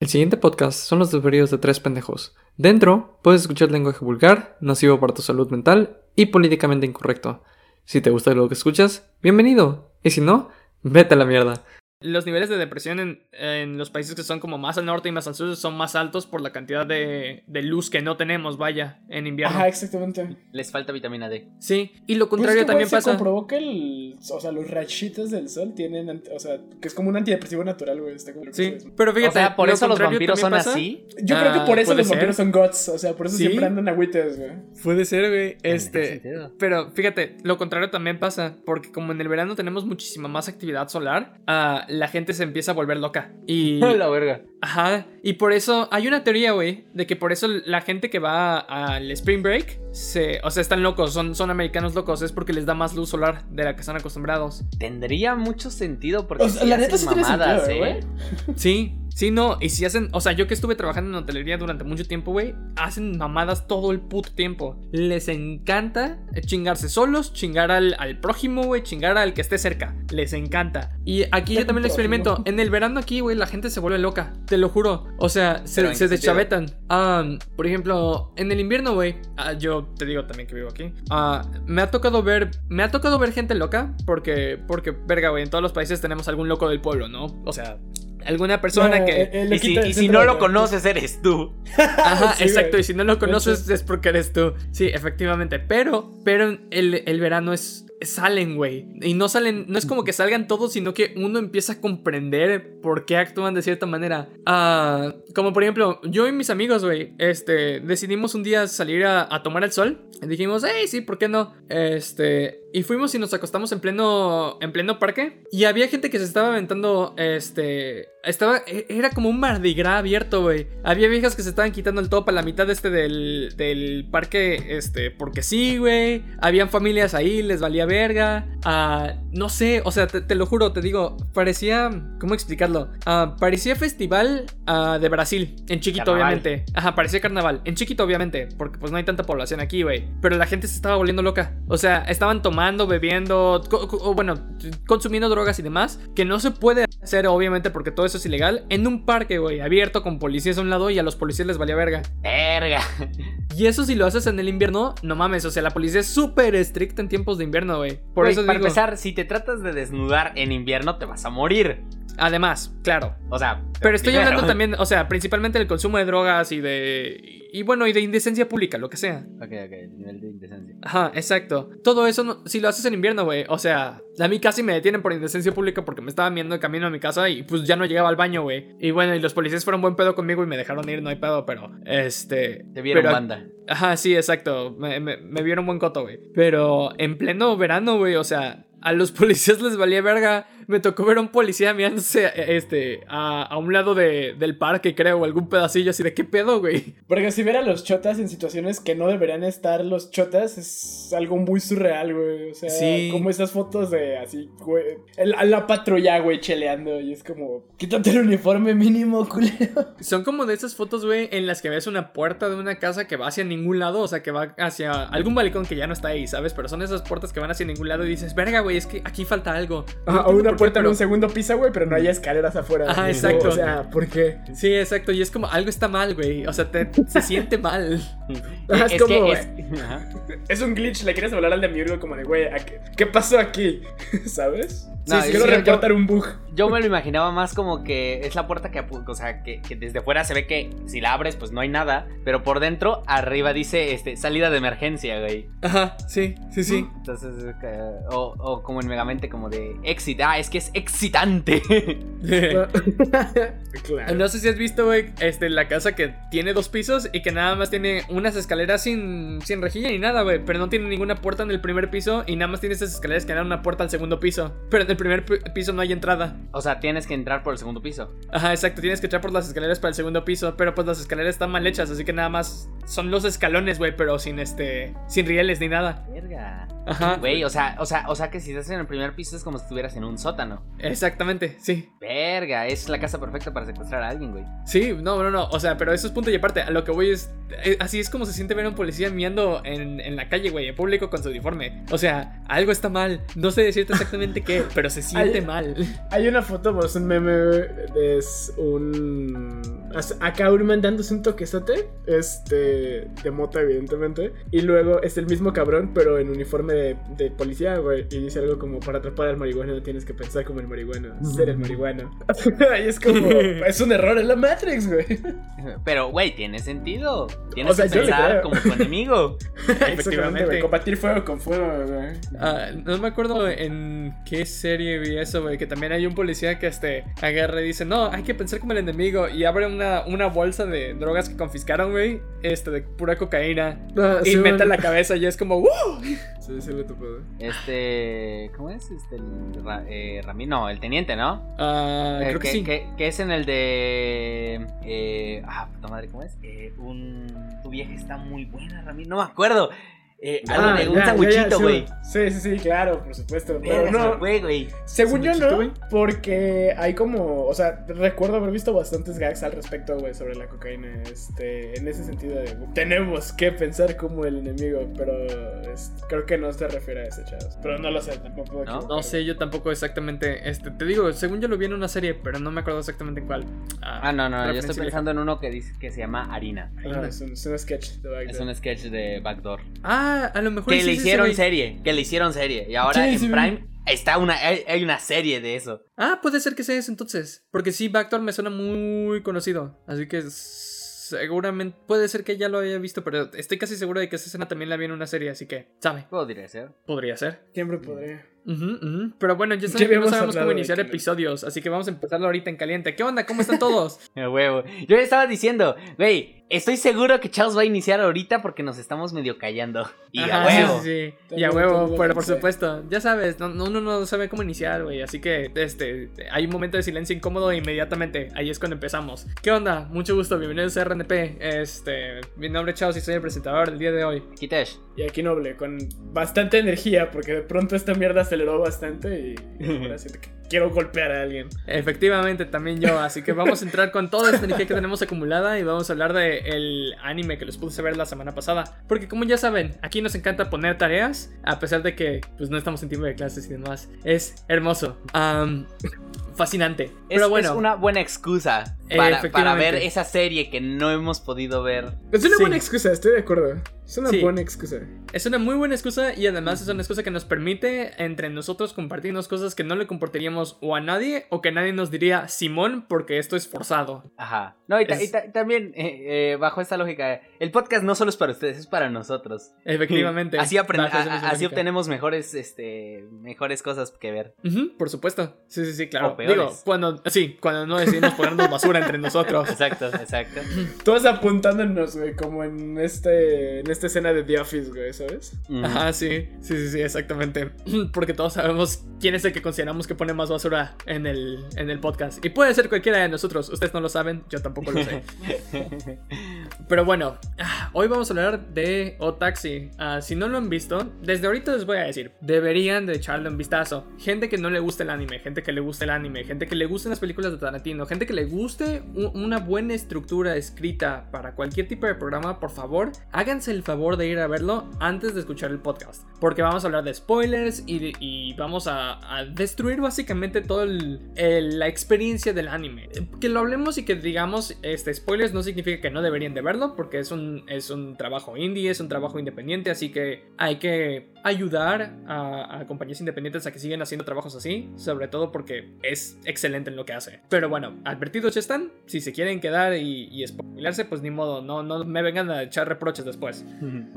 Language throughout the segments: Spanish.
El siguiente podcast son los desvarios de tres pendejos. Dentro puedes escuchar lenguaje vulgar, nocivo para tu salud mental y políticamente incorrecto. Si te gusta lo que escuchas, bienvenido. Y si no, vete a la mierda. Los niveles de depresión en, en, los países que son como más al norte y más al sur son más altos por la cantidad de, de luz que no tenemos, vaya, en invierno. Ajá, exactamente. Les falta vitamina D. Sí, y lo contrario Pues es que, también pasa. Se comprobó que el, o sea, los rachitos del sol tienen, o sea, que es como un antidepresivo natural, güey. Está como Sí, pero fíjate, o sea, por lo eso los contrario vampiros son pasa. así. Yo creo que por Ah, eso puede los ser. vampiros son gods, o sea, por eso Sí. siempre andan agüites, güey. Puede ser, güey. Este. Pero fíjate, lo contrario también pasa. Porque como en el verano tenemos muchísima más actividad solar, ah, la gente se empieza a volver loca. Y. la verga. Ajá. Y por eso hay una teoría, güey, de que por eso la gente que va al Spring Break, se, o sea, están locos, son, son americanos locos, es porque les da más luz solar de la que están acostumbrados. Tendría mucho sentido porque O sea, sí la neta hacen sí tiene mamadas, sentido, ¿eh? güey. Sí, sí, no. Y si hacen, o sea, yo que estuve trabajando en hotelería durante mucho tiempo, güey, hacen mamadas todo el puto tiempo. Les encanta chingarse solos, chingar al, al prójimo, güey, chingar al que esté cerca. Les encanta. Y aquí yo también lo experimento. En el verano aquí, güey, la gente se vuelve loca. Te lo juro. O sea, se, ¿Pero en se deschavetan. Por ejemplo, en el invierno, güey, ah, yo te digo también que vivo aquí. ah, me ha tocado ver, me ha tocado ver gente loca porque, porque, verga, güey, en todos los países tenemos algún loco del pueblo, ¿no? O sea, alguna persona No, que... eh, el Y si, y no lo conoces, eres tú. Ajá, Sí, exacto. güey. Y si no lo conoces es porque eres tú. Sí, efectivamente. Pero, pero el, el verano es. Salen, güey. Y no salen. No es como que salgan todos, sino que uno empieza a comprender por qué actúan de cierta manera. Ah, como por ejemplo, yo y mis amigos, güey. Este. Decidimos un día salir a, a tomar el sol. Y dijimos, hey, sí, ¿por qué no? Este. Y fuimos y nos acostamos en pleno. En pleno parque. Y había gente que se estaba aventando. Este. Estaba. e- Era como un Mardi Gras abierto, güey. Había viejas que se estaban quitando el top a la mitad este del, del parque. Este. Porque sí, güey. Habían familias ahí, les valía verga. Ah, no sé, o sea, te, te lo juro, te digo. Parecía. ¿Cómo explicarlo? Ah, parecía festival ah, de Brasil. En chiquito, Carnaval. obviamente. Ajá, parecía carnaval. En chiquito, obviamente. Porque pues no hay tanta población aquí, güey. Pero la gente se estaba volviendo loca. O sea, estaban tomando, bebiendo. o bueno, consumiendo drogas y demás. Que no se puede hacer, obviamente, porque todo eso es ilegal. En un parque, güey. Abierto con policías a un lado y a los policías les valía verga. Verga. Y eso si lo haces en el invierno, no mames. O sea, la policía es súper estricta en tiempos de invierno, güey. Por Güey, eso para digo. empezar, si te tratas de desnudar en invierno, te vas a morir. Además, claro. O sea, Pero estoy primero. hablando también, o sea, principalmente del consumo de drogas y de. Y bueno, y de indecencia pública, lo que sea. Ok, ok, el nivel de indecencia. Ajá, exacto. Todo eso, no- si lo haces en invierno, güey. O sea, a mí casi me detienen por indecencia pública porque me estaban viendo de camino a mi casa y pues ya no llegaba al baño, güey. Y bueno, y los policías fueron buen pedo conmigo y me dejaron ir, no hay pedo, pero este. Te vieron pero- banda. Ajá, sí, exacto. Me, me- me vieron buen coto, güey. Pero en pleno verano, güey, o sea, a los policías les valía verga. Me tocó ver a un policía mirándose eh, este, a, a un lado de- del parque, creo, o algún pedacillo así de qué pedo, güey. Porque si ver a los chotas en situaciones que no deberían estar los chotas es algo muy surreal, güey. O sea, Sí. como esas fotos de así, güey. a la patrulla, güey, cheleando. Y es como, quítate el uniforme mínimo, culero. Son como de esas fotos, güey, en las que ves una puerta de una casa que va hacia ningún lado, o sea, que va hacia algún balcón que ya no está ahí, ¿sabes? Pero son esas puertas que van hacia ningún lado y dices, verga, güey, es que aquí falta algo. No o una puerta en pero- un segundo piso, güey, pero no hay escaleras afuera. Y exacto. O sea, ¿por qué? Sí, exacto, y es como algo está mal, güey. O sea, te, se siente mal. Ajá, es es como, que es- Ajá. Es un glitch, le quieres hablar al de Miurgo como de, güey, ¿a qué, ¿qué pasó aquí? ¿Sabes? No, sí, quiero reportar un bug. Yo me lo imaginaba más como que es la puerta que, apu- o sea, que, que desde fuera se ve que si la abres, pues no hay nada. Pero por dentro, arriba dice este, salida de emergencia, güey. Ajá, sí, sí, sí. Entonces, o, o como en Megamente, como de éxito. Ah, es que es excitante. claro. No sé si has visto, güey, este, la casa que tiene dos pisos y que nada más tiene unas escaleras sin, sin rejilla ni nada, güey. Pero no tiene ninguna puerta en el primer piso y nada más tiene esas escaleras que dan una puerta al segundo piso. Pero en el primer pi- piso no hay entrada. O sea, tienes que entrar por el segundo piso. Ajá, exacto. Tienes que entrar por las escaleras para el segundo piso. Pero pues las escaleras están mal hechas, así que nada más son los escalones, güey, pero sin este. sin rieles ni nada. Verga. Ajá. Güey, o sea, o sea, o sea que si estás en el primer piso es como si estuvieras en un sótano. Exactamente, sí. Verga, es la casa perfecta para secuestrar a alguien, güey. Sí, no, no, no. O sea, pero eso es punto y aparte. A lo que voy es. eh, así es como se siente ver a un policía miando en, en la calle, güey, en público con su uniforme. O sea, algo está mal. No sé decirte exactamente qué, pero se siente mal. Hay una foto, pues un meme, es un... Acá Urman dándose un toquezote, este, de mota evidentemente, y luego es el mismo cabrón, pero en uniforme de, de policía, güey, y dice algo como, para atrapar al marihuano no tienes que pensar como el marihuano, ser el marihuano. y es como, es un error en la Matrix, güey. Pero, güey, tiene sentido. Tienes O sea, que yo pensar como tu enemigo. Exactamente, güey, combatir fuego con fuego, güey. Ah, no me acuerdo en qué serie vi eso, güey. Que también hay un policía que este agarra y dice: No, hay que pensar como el enemigo. Y abre una, una bolsa de drogas que confiscaron, güey. Este, de pura cocaína. Ah, y sí, mete bueno. la cabeza y es como, ¡Woo! Sí, sí lo he topado. Este. ¿Cómo es? Este. El, Ra- eh, Ramí- no, el teniente, ¿no? Ah, Eh, creo que, que, sí. que- que es en el de. Eh, ah, puta madre, ¿cómo es? Eh, un. Tu vieja está muy buena, Ramí. No me acuerdo. Eh, algo Ah, de un sanguchito, güey. Sí, sí, sí, claro, por supuesto. Pero no, fue, güey. Según yo ¿Sanduchito, no, güey? porque hay como, o sea, recuerdo haber visto bastantes gags al respecto, güey, sobre la cocaína, este, en ese sentido de, tenemos que pensar como el enemigo, pero es- creo que no se refiere a ese, chavos. Pero no lo sé, tampoco. puedo ¿No? No sé, yo tampoco exactamente. Este, te digo, según yo lo vi en una serie, pero no me acuerdo exactamente en cuál. Ah, no, no, yo estoy pensando en uno que dice que se llama Harina. Ah, es, un, es un sketch de Bagdad. Es un sketch de Backdoor. Ah, a lo mejor Que sí, le sí, sí, hicieron serie, que le hicieron serie. Y ahora Sí, en. Prime está una, hay, hay una serie de eso. Ah, puede ser que sea eso entonces. Porque sí, Backdoor me suena muy conocido. Así que seguramente puede ser que ya lo haya visto, pero estoy casi seguro de que esa escena también la vi en una serie, así que, ¿sabe? Podría ser. Podría ser. Siempre podría. Pero bueno, ya, Ya no sabemos cómo iniciar episodios, así que vamos a empezarlo ahorita en caliente. ¿Qué onda? ¿Cómo están todos? A huevo. Yo le estaba diciendo, güey, estoy seguro que Charles va a iniciar ahorita porque nos estamos medio callando. Y a huevo. Sí, sí, Y a huevo, tengo pero por supuesto. Ya sabes, no, no- uno no sabe cómo iniciar, güey. Así que este, hay un momento de silencio incómodo e inmediatamente. Ahí es cuando empezamos. ¿Qué onda? Mucho gusto, bienvenidos a RNP. Este, mi nombre es Chaos y soy el presentador del día de hoy. Kitesh. Y aquí Noble, con bastante energía, porque de pronto esta mierda aceleró bastante y ahora siento que quiero golpear a alguien. Efectivamente, también yo. Así que vamos a entrar con toda esta energía que tenemos acumulada y vamos a hablar de el anime que les puse ver la semana pasada. Porque como ya saben, aquí nos encanta poner tareas, a pesar de que pues no estamos en tiempo de clases y demás. Es hermoso. Fascinante. Es, Pero bueno, es una buena excusa para, ver esa serie que no hemos podido ver. Es una Sí. buena excusa, estoy de acuerdo. Es una Sí. buena excusa. es una muy buena excusa y además es una excusa que nos permite entre nosotros compartirnos cosas que no le compartiríamos o a nadie o que nadie nos diría Simón porque esto es forzado. Ajá. No, y, ta- Es- y ta- también, eh, eh, bajo esta lógica, el podcast no solo es para ustedes, es para nosotros. Efectivamente. Así, a- así obtenemos mejores, este, mejores cosas que ver. Por supuesto. Sí, sí, sí, claro. O peores. Digo, cuando, sí, cuando no decidimos ponernos basura entre nosotros. Exacto, exacto. Todos apuntándonos, güey, como en este en esta escena de The Office, güey, ¿sabes? Mm. Ajá, sí, sí, sí, sí, exactamente. Porque todos sabemos quién es el que consideramos que pone más basura en el, en el podcast. Y puede ser cualquiera de nosotros. Ustedes no lo saben, yo tampoco lo sé. Pero bueno, ah, hoy vamos a hablar de Otaxi. Ah, si no lo han visto, desde ahorita les voy a decir, deberían de echarle un vistazo. Gente que no le gusta el anime, gente que le gusta el anime, gente que le gusten las películas de Tarantino, gente que le guste una buena estructura escrita para cualquier tipo de programa, por favor, háganse el favor de ir a verlo antes de escuchar el podcast. Porque vamos a hablar de spoilers y, vamos a, a destruir básicamente toda la experiencia del anime. Que lo hablemos y que digamos este, spoilers no significa que no deberían de verlo, porque es un, es un trabajo indie, es un trabajo independiente, así que hay que ayudar a, a compañías independientes a que sigan haciendo trabajos así, sobre todo porque es excelente en lo que hace. Pero bueno, advertidos ya están, si se quieren quedar y, y spoilarse, pues ni modo, no, no me vengan a echar reproches después.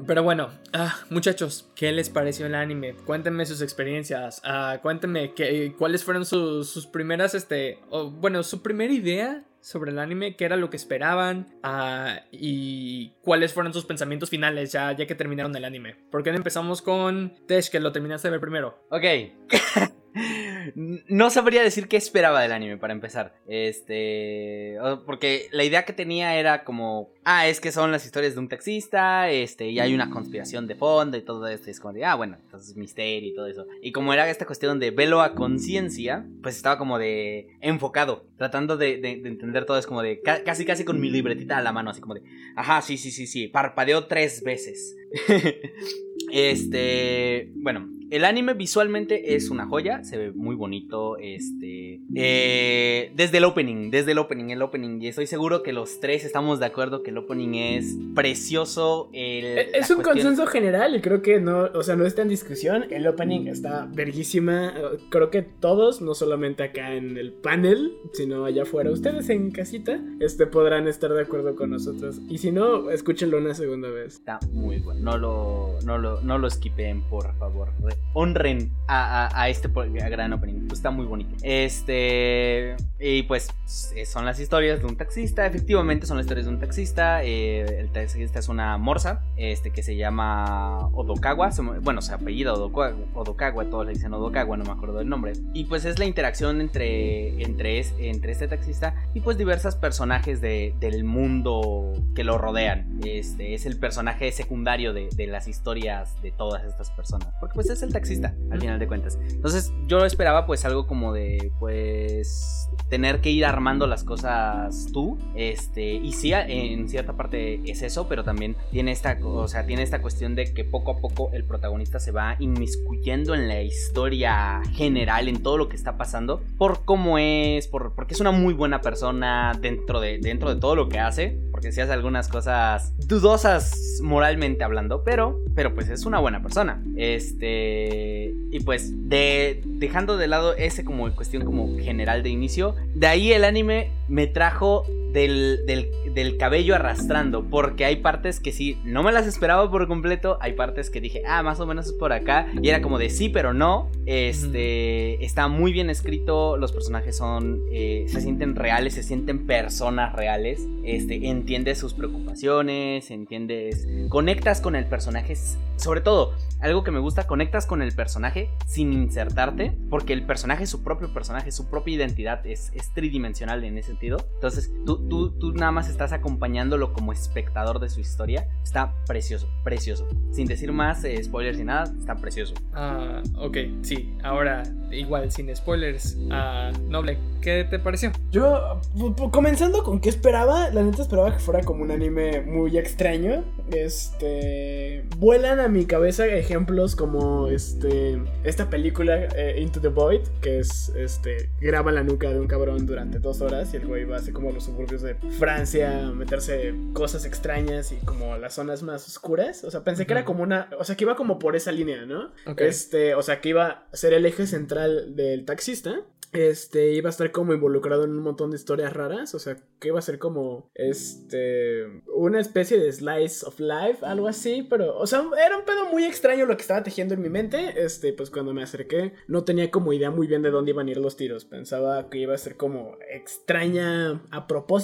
Pero bueno, ah, muchachos, ¿qué les pareció el anime? Cuéntenme sus experiencias. ah, cuéntenme qué- cuáles fueron sus, sus primeras, este, bueno, su primera idea sobre el anime, qué era lo que esperaban ah, y cuáles fueron sus pensamientos finales ya, ya que terminaron el anime. ¿Por qué no empezamos con Tesh, que lo terminaste de ver primero? Ok. no sabría decir qué esperaba del anime para empezar. Este, porque la idea que tenía era como, ah, es que son las historias de un taxista, este, y hay una conspiración de fondo y todo esto. Y es como de, ah, bueno, entonces misterio y todo eso. Y como era esta cuestión de velo a conciencia, pues estaba como de enfocado, tratando de, de, entender todo. Es como de, casi, casi con mi libretita a la mano, así como de, ajá, sí, sí, sí, sí, parpadeó tres veces. este, bueno, el anime visualmente es una joya, se ve muy bonito, este, eh, desde el opening, desde el opening, el opening, y estoy seguro que los tres estamos de acuerdo que el opening es precioso. E, es un consenso general y creo que no, o sea, no está en discusión, el opening está verguísima, creo que todos, no solamente acá en el panel, sino allá afuera, ustedes en casita, este, podrán estar de acuerdo con nosotros, y si no, escúchenlo una segunda vez. Está muy bueno, no lo, no lo, no lo skipen, por favor honren a, este gran opening. Está muy bonito. Este. Y pues eh, son las historias de un taxista. Efectivamente, son las historias de un taxista. Eh, el taxista es una morsa. Este que se llama Odokawa. bueno, se apellida Odokawa, Odokawa. Todos le dicen Odokawa, no me acuerdo del nombre. Y pues es la interacción entre, entre, entre este taxista y pues diversos personajes del mundo que lo rodean. Este es el personaje secundario de, de las historias de todas estas personas. Porque pues es el taxista, al final de cuentas. Entonces yo esperaba pues algo como de pues tener que ir armando las cosas tú. Este, y sí, en cierta parte es eso, pero también tiene esta, o sea, tiene esta cuestión de que poco a poco el protagonista se va inmiscuyendo en la historia general, en todo lo que está pasando, por cómo es, por, porque es una muy buena persona dentro de, dentro de todo lo que hace, porque hace algunas cosas dudosas moralmente hablando, pero, pero pues es una buena persona. Este, y pues de, dejando de lado ese como cuestión como general de inicio, de ahí el anime me trajo del, del, cabello arrastrando, porque hay partes que sí, no me las esperaba por completo, hay partes que dije, ah, más o menos es por acá, y era como de sí, pero no, este, está muy bien escrito, los personajes son, eh, se sienten reales, se sienten personas reales, este, entiendes sus preocupaciones, entiendes, conectas con el personaje, sobre todo, algo que me gusta, conectas con el personaje sin insertarte, porque el personaje es su propio personaje, su propia identidad es, es tridimensional en ese sentido. Entonces, tú, tú, tú nada más estás acompañándolo como espectador de su historia. Está precioso, precioso. Sin decir más eh, spoilers ni nada, está precioso. Ah, ok, sí. Ahora, igual, sin spoilers. Ah, Noble, ¿qué te pareció? Yo, comenzando con qué esperaba, la neta esperaba que fuera como un anime muy extraño. Este. Vuelan a mi cabeza ejemplos como este. Esta película, eh, Into the Void, que es este. Graba la nuca de un cabrón durante dos horas y el güey va así como a los suburbios de Francia, meterse cosas extrañas y como las zonas más oscuras. O sea, pensé que era como una. O sea, que iba como por esa línea, ¿no? Este. O sea, que iba a ser el eje central del taxista este iba a estar como involucrado en un montón de historias raras, o sea, que iba a ser como este una especie de slice of life, algo así, pero o sea, era un pedo muy extraño lo que estaba tejiendo en mi mente, este, pues cuando me acerqué no tenía como idea muy bien de dónde iban a ir los tiros, pensaba que iba a ser como extraña a propósito.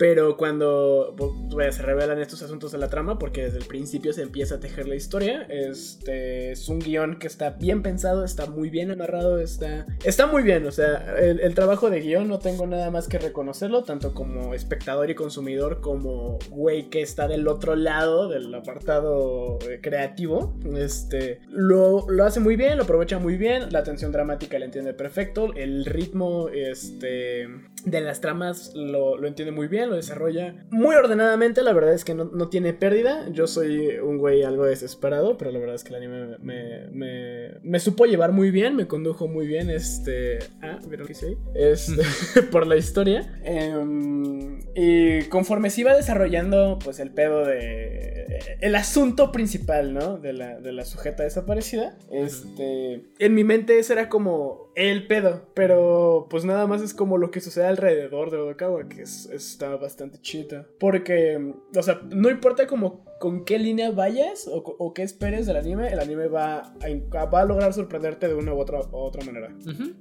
Pero cuando pues, se revelan estos asuntos de la trama, porque desde el principio se empieza a tejer la historia, este es un guion que está bien pensado, está muy bien amarrado, está, está muy bien. O sea, el, trabajo de guion no tengo nada más que reconocerlo, tanto como espectador y consumidor, como güey que está del otro lado del apartado eh, creativo. Este lo, lo hace muy bien, lo aprovecha muy bien, la atención dramática la entiende perfecto, el ritmo este, de las tramas lo, lo entiende muy bien lo desarrolla muy ordenadamente. La verdad es que no, tiene pérdida. Yo soy un güey algo desesperado, pero la verdad es que el anime me, me, supo llevar muy bien, me condujo muy bien. Este. Ah, ¿vieron que sí? Este, por la historia. Em, y conforme se iba desarrollando, pues el pedo de. El asunto principal, ¿no? De la, de la sujeta desaparecida. Este. En mi mente ese era como el pedo. Pero pues nada más es como lo que sucede alrededor de Odokawa, que es, está bastante chita. Porque, o sea, no importa como con qué línea vayas o, qué esperes del anime, el anime va a, va a lograr sorprenderte de una u otra, otra manera.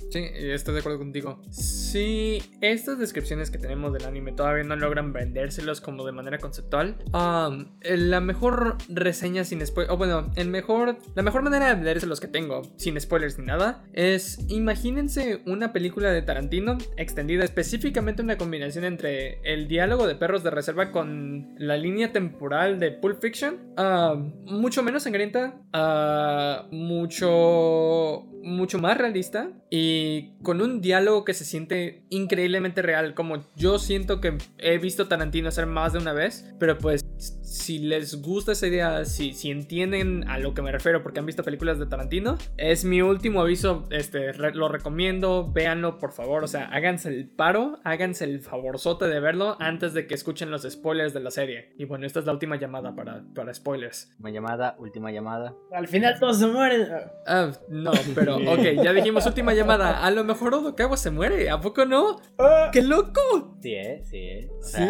Sí, estoy de acuerdo contigo. Si estas descripciones que tenemos del anime todavía no logran vendérselos como de manera conceptual, um, la mejor reseña sin spoilers, o bueno, el mejor, la mejor manera de leerse los que tengo, sin spoilers ni nada, es imagínense una película de Tarantino extendida, específicamente una combinación entre el diálogo de perros de reserva con la línea temporal de Pulp Fiction, ah, mucho menos sangrienta, ah, mucho mucho más realista y con un diálogo que se siente increíblemente real, como yo siento que he visto Tarantino hacer más de una vez, pero pues si les gusta esa idea, si, si entienden a lo que me refiero porque han visto películas de Tarantino, es mi último aviso, este, lo recomiendo, véanlo por favor, o sea, háganse el paro, háganse el favorzote de verlo antes de que escuchen los spoilers de la serie. Y bueno, esta es la última llamada para, para spoilers. Última llamada, última llamada. Al final todos se mueren. Ah, no, pero ok, ya dijimos última llamada. A lo mejor Odokawa se muere, ¿a poco no? Ah. ¡Qué loco! Sí, ¿eh? Sí, ¿eh? O ¿Sí?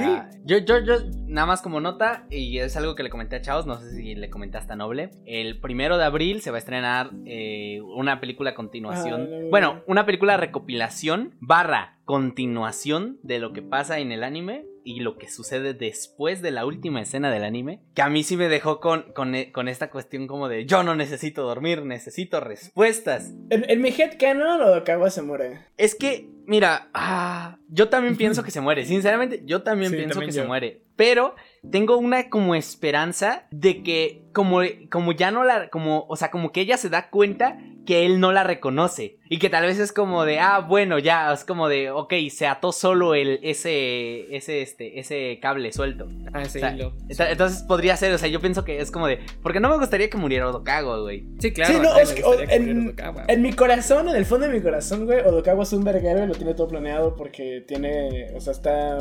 Yo, yo, yo, nada más como nota, y es algo que le comenté a Chaos, no sé si le comenté hasta Noble. El primero de abril se va a estrenar eh, una película a continuación. Ah, no, no, bueno, no. una película recopilación barra continuación de lo que pasa en el anime y lo que sucede después de la última escena del anime, que a mí sí me dejó con, con, e- con esta cuestión como de yo no necesito dormir, necesito respuestas. En, en mi headcanon, Odokawa se muere. Es que, mira, ah, yo también pienso que se muere. Sinceramente, yo también Sí, pienso también que yo. se muere. Pero tengo una como esperanza de que como, como ya no la, como, o sea, como que ella se da cuenta que él no la reconoce. Y que tal vez es como de, ah, bueno, ya, es como de, ok, se ató solo el, ese, ese, este, ese cable suelto. Ah, ese O sea, hilo. enta- Entonces podría ser, o sea, yo pienso que es como de, porque no me gustaría que muriera Odokago, güey. Sí, claro. Sí, no, es que, o- en, Odokawa. en mi corazón, en el fondo de mi corazón, güey, Odokawa es un verguero y lo tiene todo planeado porque tiene, o sea, está...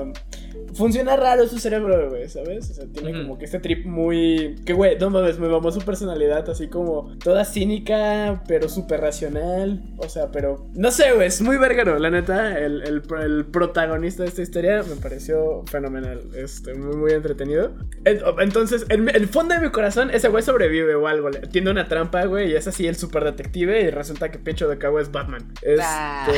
Funciona raro su cerebro, güey, ¿sabes? O sea, tiene como que este trip muy... Que, güey, no mames, me mamó su personalidad así como toda cínica, pero súper racional. O sea, pero... No sé, güey, es muy verguero, la neta. El, el, el protagonista de esta historia me pareció fenomenal. Este, muy, muy entretenido. En- Entonces, en el fondo de mi corazón, ese güey sobrevive o algo. le- Tiene una trampa, güey, y es así el super detective. Y resulta que Pecho de Cabo es Batman. Este, Ah.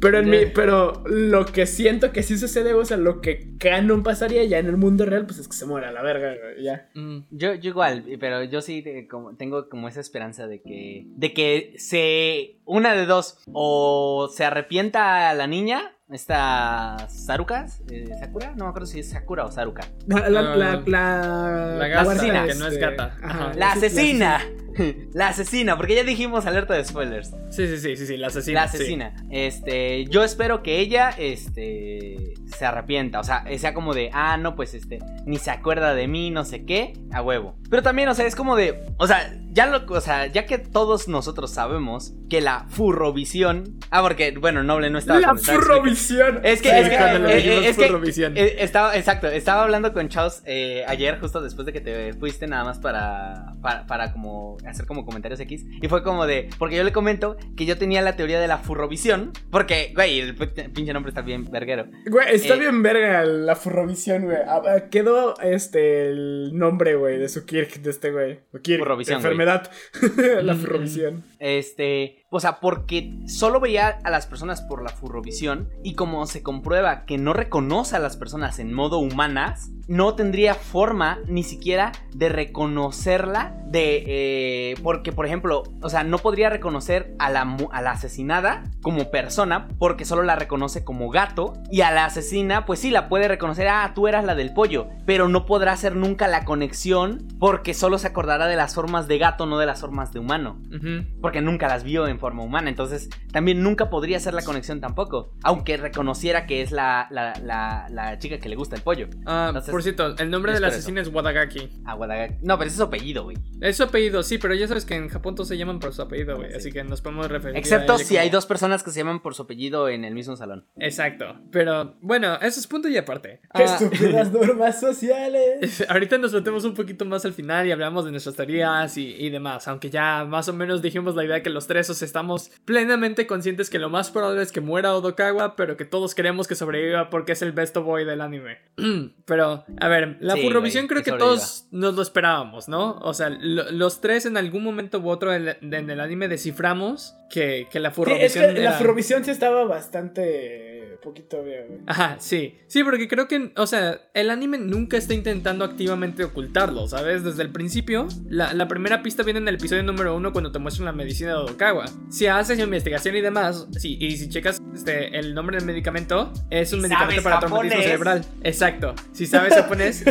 pero en mi, pero lo que siento que sí sucede, o sea, lo que canon pasaría ya en el mundo real, pues es que se muera a la verga, güey, ya. Mm. Yo, yo igual, pero yo sí te- como- tengo como esa esperanza de que, de que se, una de dos, o se arrepienta la niña, esta Saruka, eh, Sakura, no me acuerdo si es Sakura o Saruka, La, la, Ah, la, la, la gata, asesina, que no es gata. Ajá. la asesina, la asesina, porque ya dijimos alerta de spoilers, Sí, sí, sí, sí, sí, la asesina. la sí. asesina, este, yo espero que ella, este, se arrepienta, o sea, sea como de, ah, no, pues este, ni se acuerda de mí, no sé qué, a huevo. Pero también, o sea, es como de, o sea, ya lo, o sea, ya que todos nosotros sabemos que la furrovisión, ah, porque, bueno, Noble no estaba La furrovisión. Es que, Sí, es que, eh, eh, es que, eh, estaba, exacto, estaba hablando con Chaos eh, ayer, justo después de que te fuiste, nada más para, para, para como hacer como comentarios X. Y fue como de, porque yo le comento que yo tenía la teoría de la furrovisión, porque, güey, el pinche nombre está bien verguero. Güey, está Eh, bien verga la furrovisión, güey. Ah, ah, quedó este el nombre, güey, de su Kirk, de este güey. O Kirk, Furrovisión, güey. enfermedad. la Mm, furrovisión. Este, o sea, porque solo veía a las personas por la furrovisión y como se comprueba que no reconoce a las personas en modo humanas, no tendría forma ni siquiera de reconocerla de, eh, porque por ejemplo, o sea, no podría reconocer a la, a la asesinada como persona porque solo la reconoce como gato y a la asesina pues sí la puede reconocer, ah, tú eras la del pollo, pero no podrá hacer nunca la conexión porque solo se acordará de las formas de gato, no de las formas de humano. Ujú. Porque nunca las vio en forma humana. Entonces, también nunca podría hacer la conexión tampoco. Aunque reconociera que es la, la, la, la chica que le gusta el pollo. Ah, Entonces, por cierto, el nombre del asesino es Wadagaki. A Wadagaki. No, pero es su apellido, güey. Es su apellido, sí, pero ya sabes que en Japón todos se llaman por su apellido, güey. Sí. Así que nos podemos referir. Excepto a si hay dos personas que se llaman por su apellido en el mismo salón. Exacto. Pero bueno, eso es punto y aparte. Ah, Estúpidas normas sociales. Ahorita nos metemos un poquito más al final y hablamos de nuestras teorías y, y demás, aunque ya más o menos dijimos la idea que los tres os estamos plenamente conscientes que lo más probable es que muera Odokawa, pero que todos queremos que sobreviva porque es el best boy del anime. pero, a ver, la Sí, Furrovisión creo que que todos nos lo esperábamos, ¿no? O sea, lo- los tres en algún momento u otro en, en el anime desciframos que, que la Sí, es Furrovisión la Furrovisión sí estaba bastante poquito obvia, güey. Ajá, sí. Sí, porque creo que, o sea, el anime nunca está intentando activamente ocultarlo, ¿sabes? Desde el principio, la, la primera pista viene en el episodio número uno cuando te muestran la medicina de Odokawa. Si haces investigación y demás, sí, y si checas este, el nombre del medicamento, es un medicamento ¿Sabes para japonés? traumatismo cerebral. Exacto. Si sabes japonés.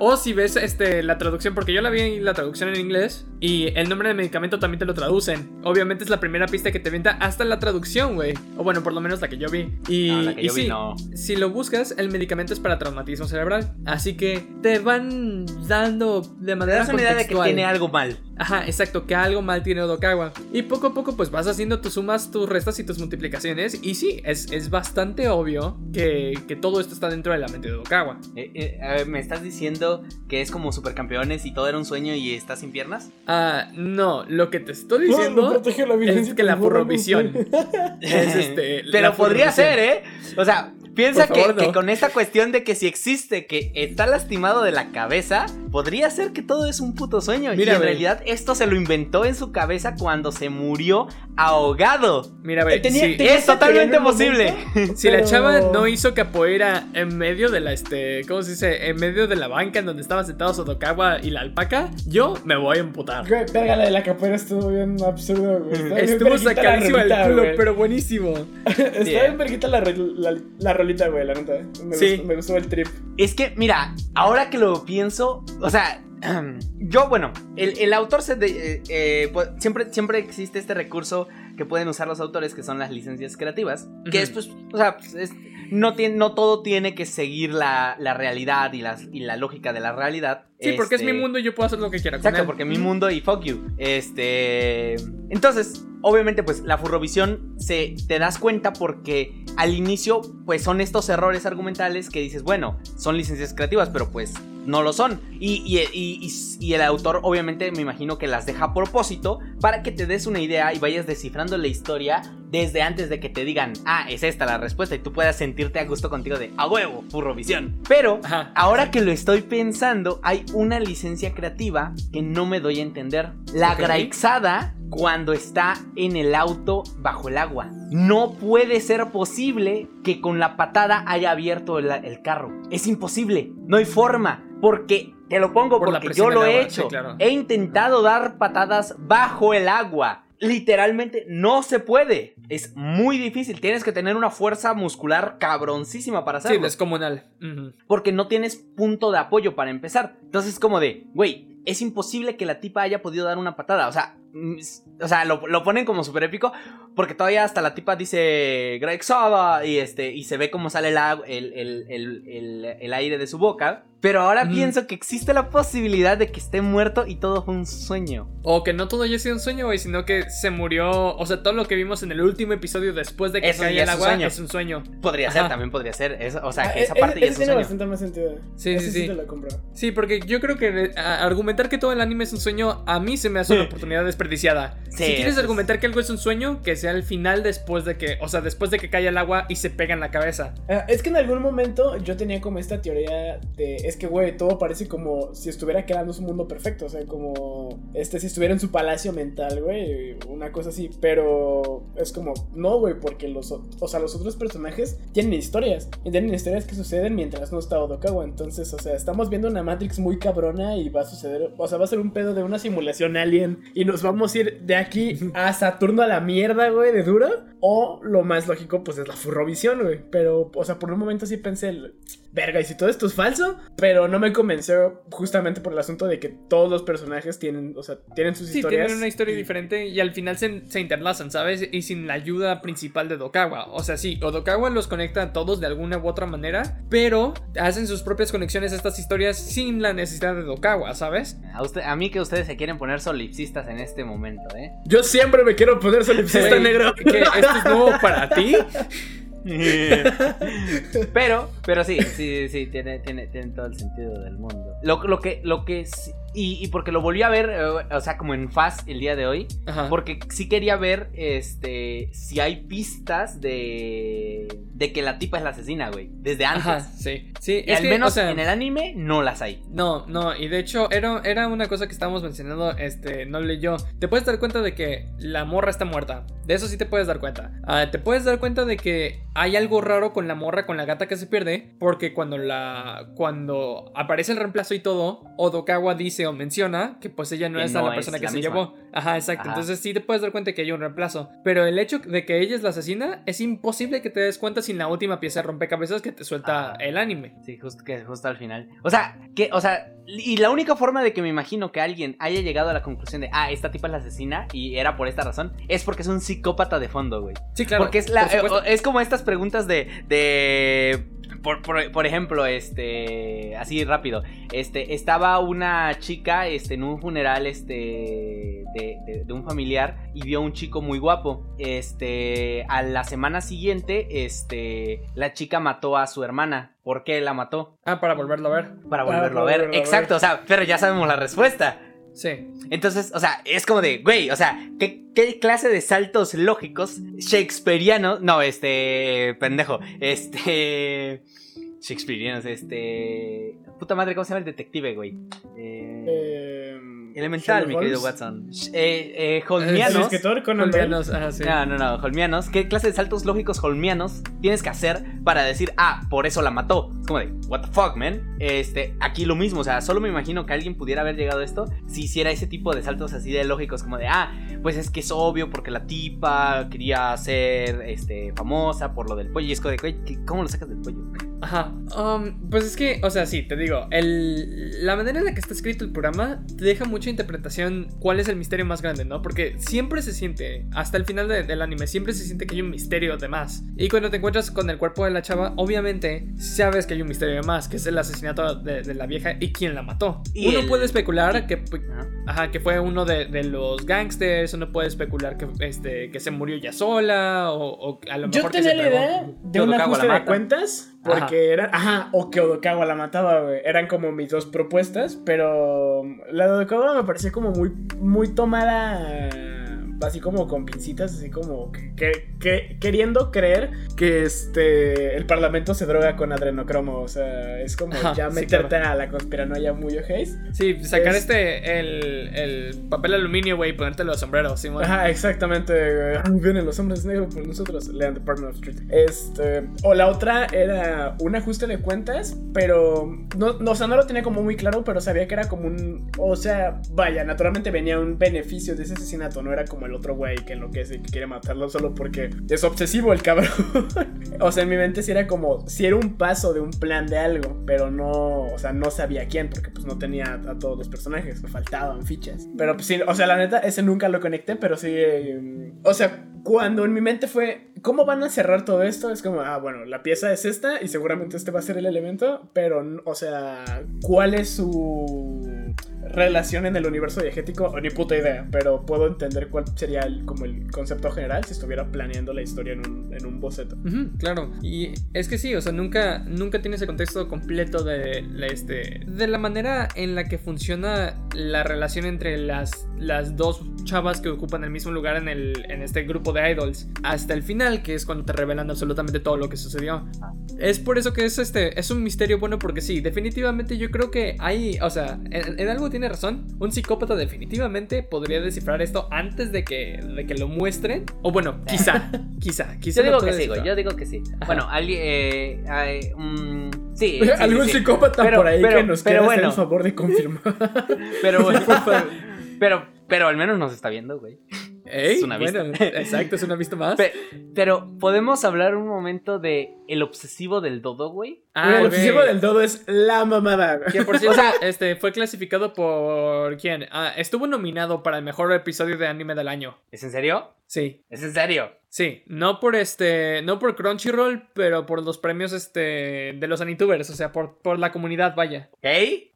o si ves este, la traducción, porque yo la vi en la traducción en inglés, y el nombre del medicamento también te lo traducen. Obviamente es la primera pista que te venta hasta la traducción, güey. O bueno, por lo menos la que yo vi. Y, No, la que y yo vi no. si lo buscas, el medicamento es para traumatismo cerebral. Así que te van dando de Te manera das una idea de que tiene algo mal. Ajá, exacto, que algo mal tiene Odokawa. Y poco a poco pues vas haciendo tus sumas, tus restas y tus multiplicaciones. Y sí, es, es bastante obvio que, que todo esto está dentro de la mente de Odokawa. Eh, eh, a ver, ¿Me estás diciendo que es como supercampeones y todo era un sueño y estás sin piernas? Ah, no, lo que te estoy diciendo no protege la es que la güey. es este... Pero la podría furrovisión. Ser, ¿eh? O sea, piensa favor, que, con esta cuestión de que si existe, que está lastimado de la cabeza, podría ser que todo es un puto sueño. Mira, y en realidad esto se lo inventó en su cabeza cuando se murió ahogado. Mira, ve, Tenía- si, tenía es totalmente posible. momento, si la chava no hizo capoeira en medio de la, este, ¿cómo se dice? En medio de la banca en donde estaba sentado Odokawa y la alpaca, yo me voy a emputar. Güey, verga, la de la capoeira estuvo bien absurdo, güey. Estuvo sacadísimo del rolita, culo, güey. pero buenísimo. Está Bien. bien verguita la, la rolita, güey, la neta. Me, Sí. gustó, me gustó el trip. Es que, mira, ahora que lo pienso, o sea, yo, bueno, el, el autor se de- eh, eh, pues, siempre, siempre existe este recurso que pueden usar los autores, que son las licencias creativas, que es, pues, o sea, pues, es- no, tiene, no todo tiene que seguir la, la realidad y, las, y la lógica de la realidad. Sí, porque es Este, mi mundo y yo puedo hacer lo que quiera con Exacto, él. porque mi mundo y fuck you. Este. Entonces, obviamente, pues la furrovisión se te das cuenta porque al inicio, pues son estos errores argumentales que dices, bueno, son licencias creativas, pero pues no lo son. Y, y- y- el autor, obviamente, me imagino que las deja a propósito para que te des una idea y vayas descifrando la historia desde antes de que te digan, ah, es esta la respuesta y tú puedas sentirte a gusto contigo de, a huevo, furrovisión. Pero Ajá. Ahora que lo estoy pensando, hay una licencia creativa que no me doy a entender. La Ok. Graixada cuando está en el auto bajo el agua. No puede ser posible que con la patada haya abierto el, el carro. Es imposible. No hay forma. Porque, te lo pongo Por porque yo lo he sí, hecho. claro. He intentado dar patadas bajo el agua. Literalmente no se puede. Es muy difícil. Tienes que tener una fuerza muscular cabroncísima para Sí, hacerlo descomunal. Ujú. porque no tienes punto de apoyo para empezar. Entonces, como de, güey, es imposible que la tipa haya podido dar una patada. O sea, mm, o sea, lo, lo ponen como súper épico. Porque todavía hasta la tipa dice Greg Soda y este. Y se ve cómo sale el, el, el- el- el- el aire de su boca. Pero ahora Mm. pienso que existe la posibilidad de que esté muerto y todo fue un sueño. O que no todo haya sido un sueño, güey, sino que se murió. O sea, todo lo que vimos en el último episodio después de que Eso cae ya el es agua sueño. es un sueño. Podría Ajá. ser, también podría ser. o sea, Ah, que esa parte eh, ya ese es un tiene sueño. bastante más sentido. Sí, Ese sí, sí. te lo compro. Sí, porque yo creo que eh, a- argumentar que todo el anime es un sueño, a mí se me hace una oportunidad desperdiciada. Sí, si quieres es- argumentar que algo es un sueño, que sea el final después de que, o sea, después de que cae el agua y se pega en la cabeza. Ah, es que en algún momento yo tenía como esta teoría de. Es que, güey, todo parece como si estuviera quedando su mundo perfecto. O sea, como. Este, si estuviera en su palacio mental, güey. Una cosa así. Pero es como. No, güey, porque los, o sea, los otros personajes tienen historias. Y tienen historias que suceden mientras no está Odokawa. Entonces, o sea, estamos viendo una Matrix muy cabrona y va a suceder. O sea, va a ser un pedo de una simulación alien. Y nos vamos a ir de aquí a Saturno a la mierda, güey, de duro. O lo más lógico, pues es la furrovisión, güey. Pero, o sea, por un momento sí pensé, verga, ¿y si todo esto es falso? Pero no me convenció justamente por el asunto de que todos los personajes tienen, o sea, tienen sus Sí, historias. tienen una historia y- diferente y al final se, se interlazan, ¿sabes? Y sin la ayuda principal de Dokawa. O sea, sí, Odokawa los conecta a todos de alguna u otra manera, pero hacen sus propias conexiones a estas historias sin la necesidad de Dokawa, ¿sabes? A, usted, a mí que ustedes se quieren poner solipsistas en este momento, ¿eh? Yo siempre me quiero poner solipsista negro. ¿Que esto es nuevo para ti? pero, pero sí, sí, sí, tiene, tiene, tiene todo el sentido del mundo. Lo, lo que, lo que y, y porque lo volví a ver, eh, o sea, como en Fast el día de hoy. Ajá. Porque sí quería ver este si hay pistas de de que la tipa es la asesina, güey, desde antes. Ajá, sí. Sí, Y es al que, menos o sea, en el anime no las hay. No, no, y de hecho era, era una cosa que estábamos mencionando, este, no yo. Te puedes dar cuenta de que la morra está muerta. De eso sí te puedes dar cuenta. Ah, te puedes dar cuenta de que hay algo raro con la morra, con la gata que se pierde, porque cuando la cuando aparece el reemplazo y todo, Odokawa dice menciona que pues ella no Que es no la es persona que la se misma. llevó. Ajá, exacto. Ajá. Entonces sí te puedes dar cuenta que hay un reemplazo. Pero el hecho de que ella es la asesina es imposible que te des cuenta sin la última pieza de rompecabezas que te suelta Ajá. el anime. Sí, justo, que justo al final. O sea, que, o sea, y la única forma de que me imagino que alguien haya llegado a la conclusión de, ah, esta tipa es la asesina y era por esta razón, es porque es un psicópata de fondo, güey. Sí, claro. porque es la, por supuesto. eh, es como estas preguntas de, de por, por- por ejemplo, este, así rápido, este, estaba una chica, este, en un funeral, este, de, de- de un familiar y vio a un chico muy guapo, este, a la semana siguiente, este, la chica mató a su hermana. ¿Por qué la mató? Ah, para volverlo a ver. Para Para volverlo a ver. volverlo a ver. Exacto, o sea, pero ya sabemos la respuesta. Sí. Entonces, o sea, es como de, güey, o sea, ¿qué, qué clase de saltos lógicos shakespearianos? No, este, pendejo, este... Shakespearianos, este... Puta madre, ¿cómo se llama el detective, güey? Eh, Eh, elemental, mi querido Holmes. Watson. Eh, eh, El holmianos. escritor ajá, sí. No, no, no, holmianos. ¿Qué clase de saltos lógicos holmianos tienes que hacer para decir, ah, por eso la mató? Es como de, what the fuck, man. Este, aquí lo mismo, o sea, solo me imagino que alguien pudiera haber llegado a esto si hiciera ese tipo de saltos así de lógicos, como de, ah, pues es que es obvio porque la tipa quería ser, este, famosa por lo del pollo. Y es como de, güey, ¿qué- ¿cómo lo sacas del pollo? Ajá. Um, pues es que, o sea, sí, te digo, la manera en la que está escrito el programa te deja mucha interpretación cuál es el misterio más grande, ¿no? Porque siempre se siente, hasta el final de- del anime, siempre se siente que hay un misterio de más. Y cuando te encuentras con el cuerpo de la chava, obviamente sabes que hay un misterio de más, que es el asesinato de, de la vieja y quién la mató. Y uno el- puede especular que... Ajá. Que fue uno de, de los gangsters, uno puede especular que, este, que se murió ya sola, o, o a lo Yo mejor que tenía se la idea de un ajuste de cuentas. Porque era. Ajá, o que Odokawa la mataba, güey. Eran como mis dos propuestas. Pero la de Odokawa me parecía como muy, muy tomada. Así como con pincitas, así como que, que- que- queriendo creer que este el parlamento se droga con adrenocromo. O sea, es como ya sí, meterte a la conspiranoia muy ojéis. Sí, sacar Es- este, el, el papel aluminio, güey, y ponértelo a sombrero, sí, bueno. Ajá, exactamente. güey. Vienen los hombres negros por nosotros. Lean Department of Truth. Este. O la otra era un ajuste de cuentas, pero. No, no, o sea, no lo tenía como muy claro, pero sabía que era como un. O sea, vaya, naturalmente venía un beneficio de ese asesinato. No era como el otro güey que enloquece y que quiere matarlo solo porque es obsesivo el cabrón. o sea, en mi mente sí era como. Si era un paso de un plan de algo, pero no. O sea, no sabía quién, porque pues no tenía a todos los personajes. Me faltaban fichas. Pero pues sí, o sea, la neta, ese nunca lo conecté, pero sí. eh, o sea, cuando en mi mente fue. ¿Cómo van a cerrar todo esto? Es como, ah, bueno, la pieza es esta y seguramente este va a ser el elemento, pero, o sea, ¿cuál es su relación en el universo diegético? Ni puta idea, pero puedo entender cuál sería el- como el concepto general si estuviera planeando la historia en un, en un boceto. Ujú, claro, y es que sí, o sea, nunca, nunca tienes el contexto completo de la, este, de la manera en la que funciona la relación entre las, las dos chavas que ocupan el mismo lugar en, el, en este grupo de idols hasta el final, que es cuando te revelan absolutamente todo lo que sucedió. Es por eso que es este, es un misterio bueno porque sí, definitivamente yo creo que hay, o sea, en, en algo tiene razón, un psicópata definitivamente podría descifrar esto antes de que, de que lo muestren, o bueno, quizá, quizá, quizá. Yo digo que sí, yo digo que sí. Ajá. Bueno, alguien, eh, mm, sí, sí, Algún sí. psicópata Pero- por ahí pero- que nos quiera hacer bueno. el favor de confirmar. Pero bueno, pero, pero al menos nos está viendo, güey. Ey, Es una vista. bueno, exacto, es una vista más. Pe- Pero, ¿podemos hablar un momento de el obsesivo del dodo, güey? Ah, el obsesivo del dodo es la mamada. Que por cierto, este fue clasificado por quién? Ah, estuvo nominado para el mejor episodio de anime del año. ¿Es en serio? Sí, ¿Es en serio? sí, no por este, no por Crunchyroll, pero por los premios este de los Anitubers, o sea, por, por la comunidad, vaya. Ok,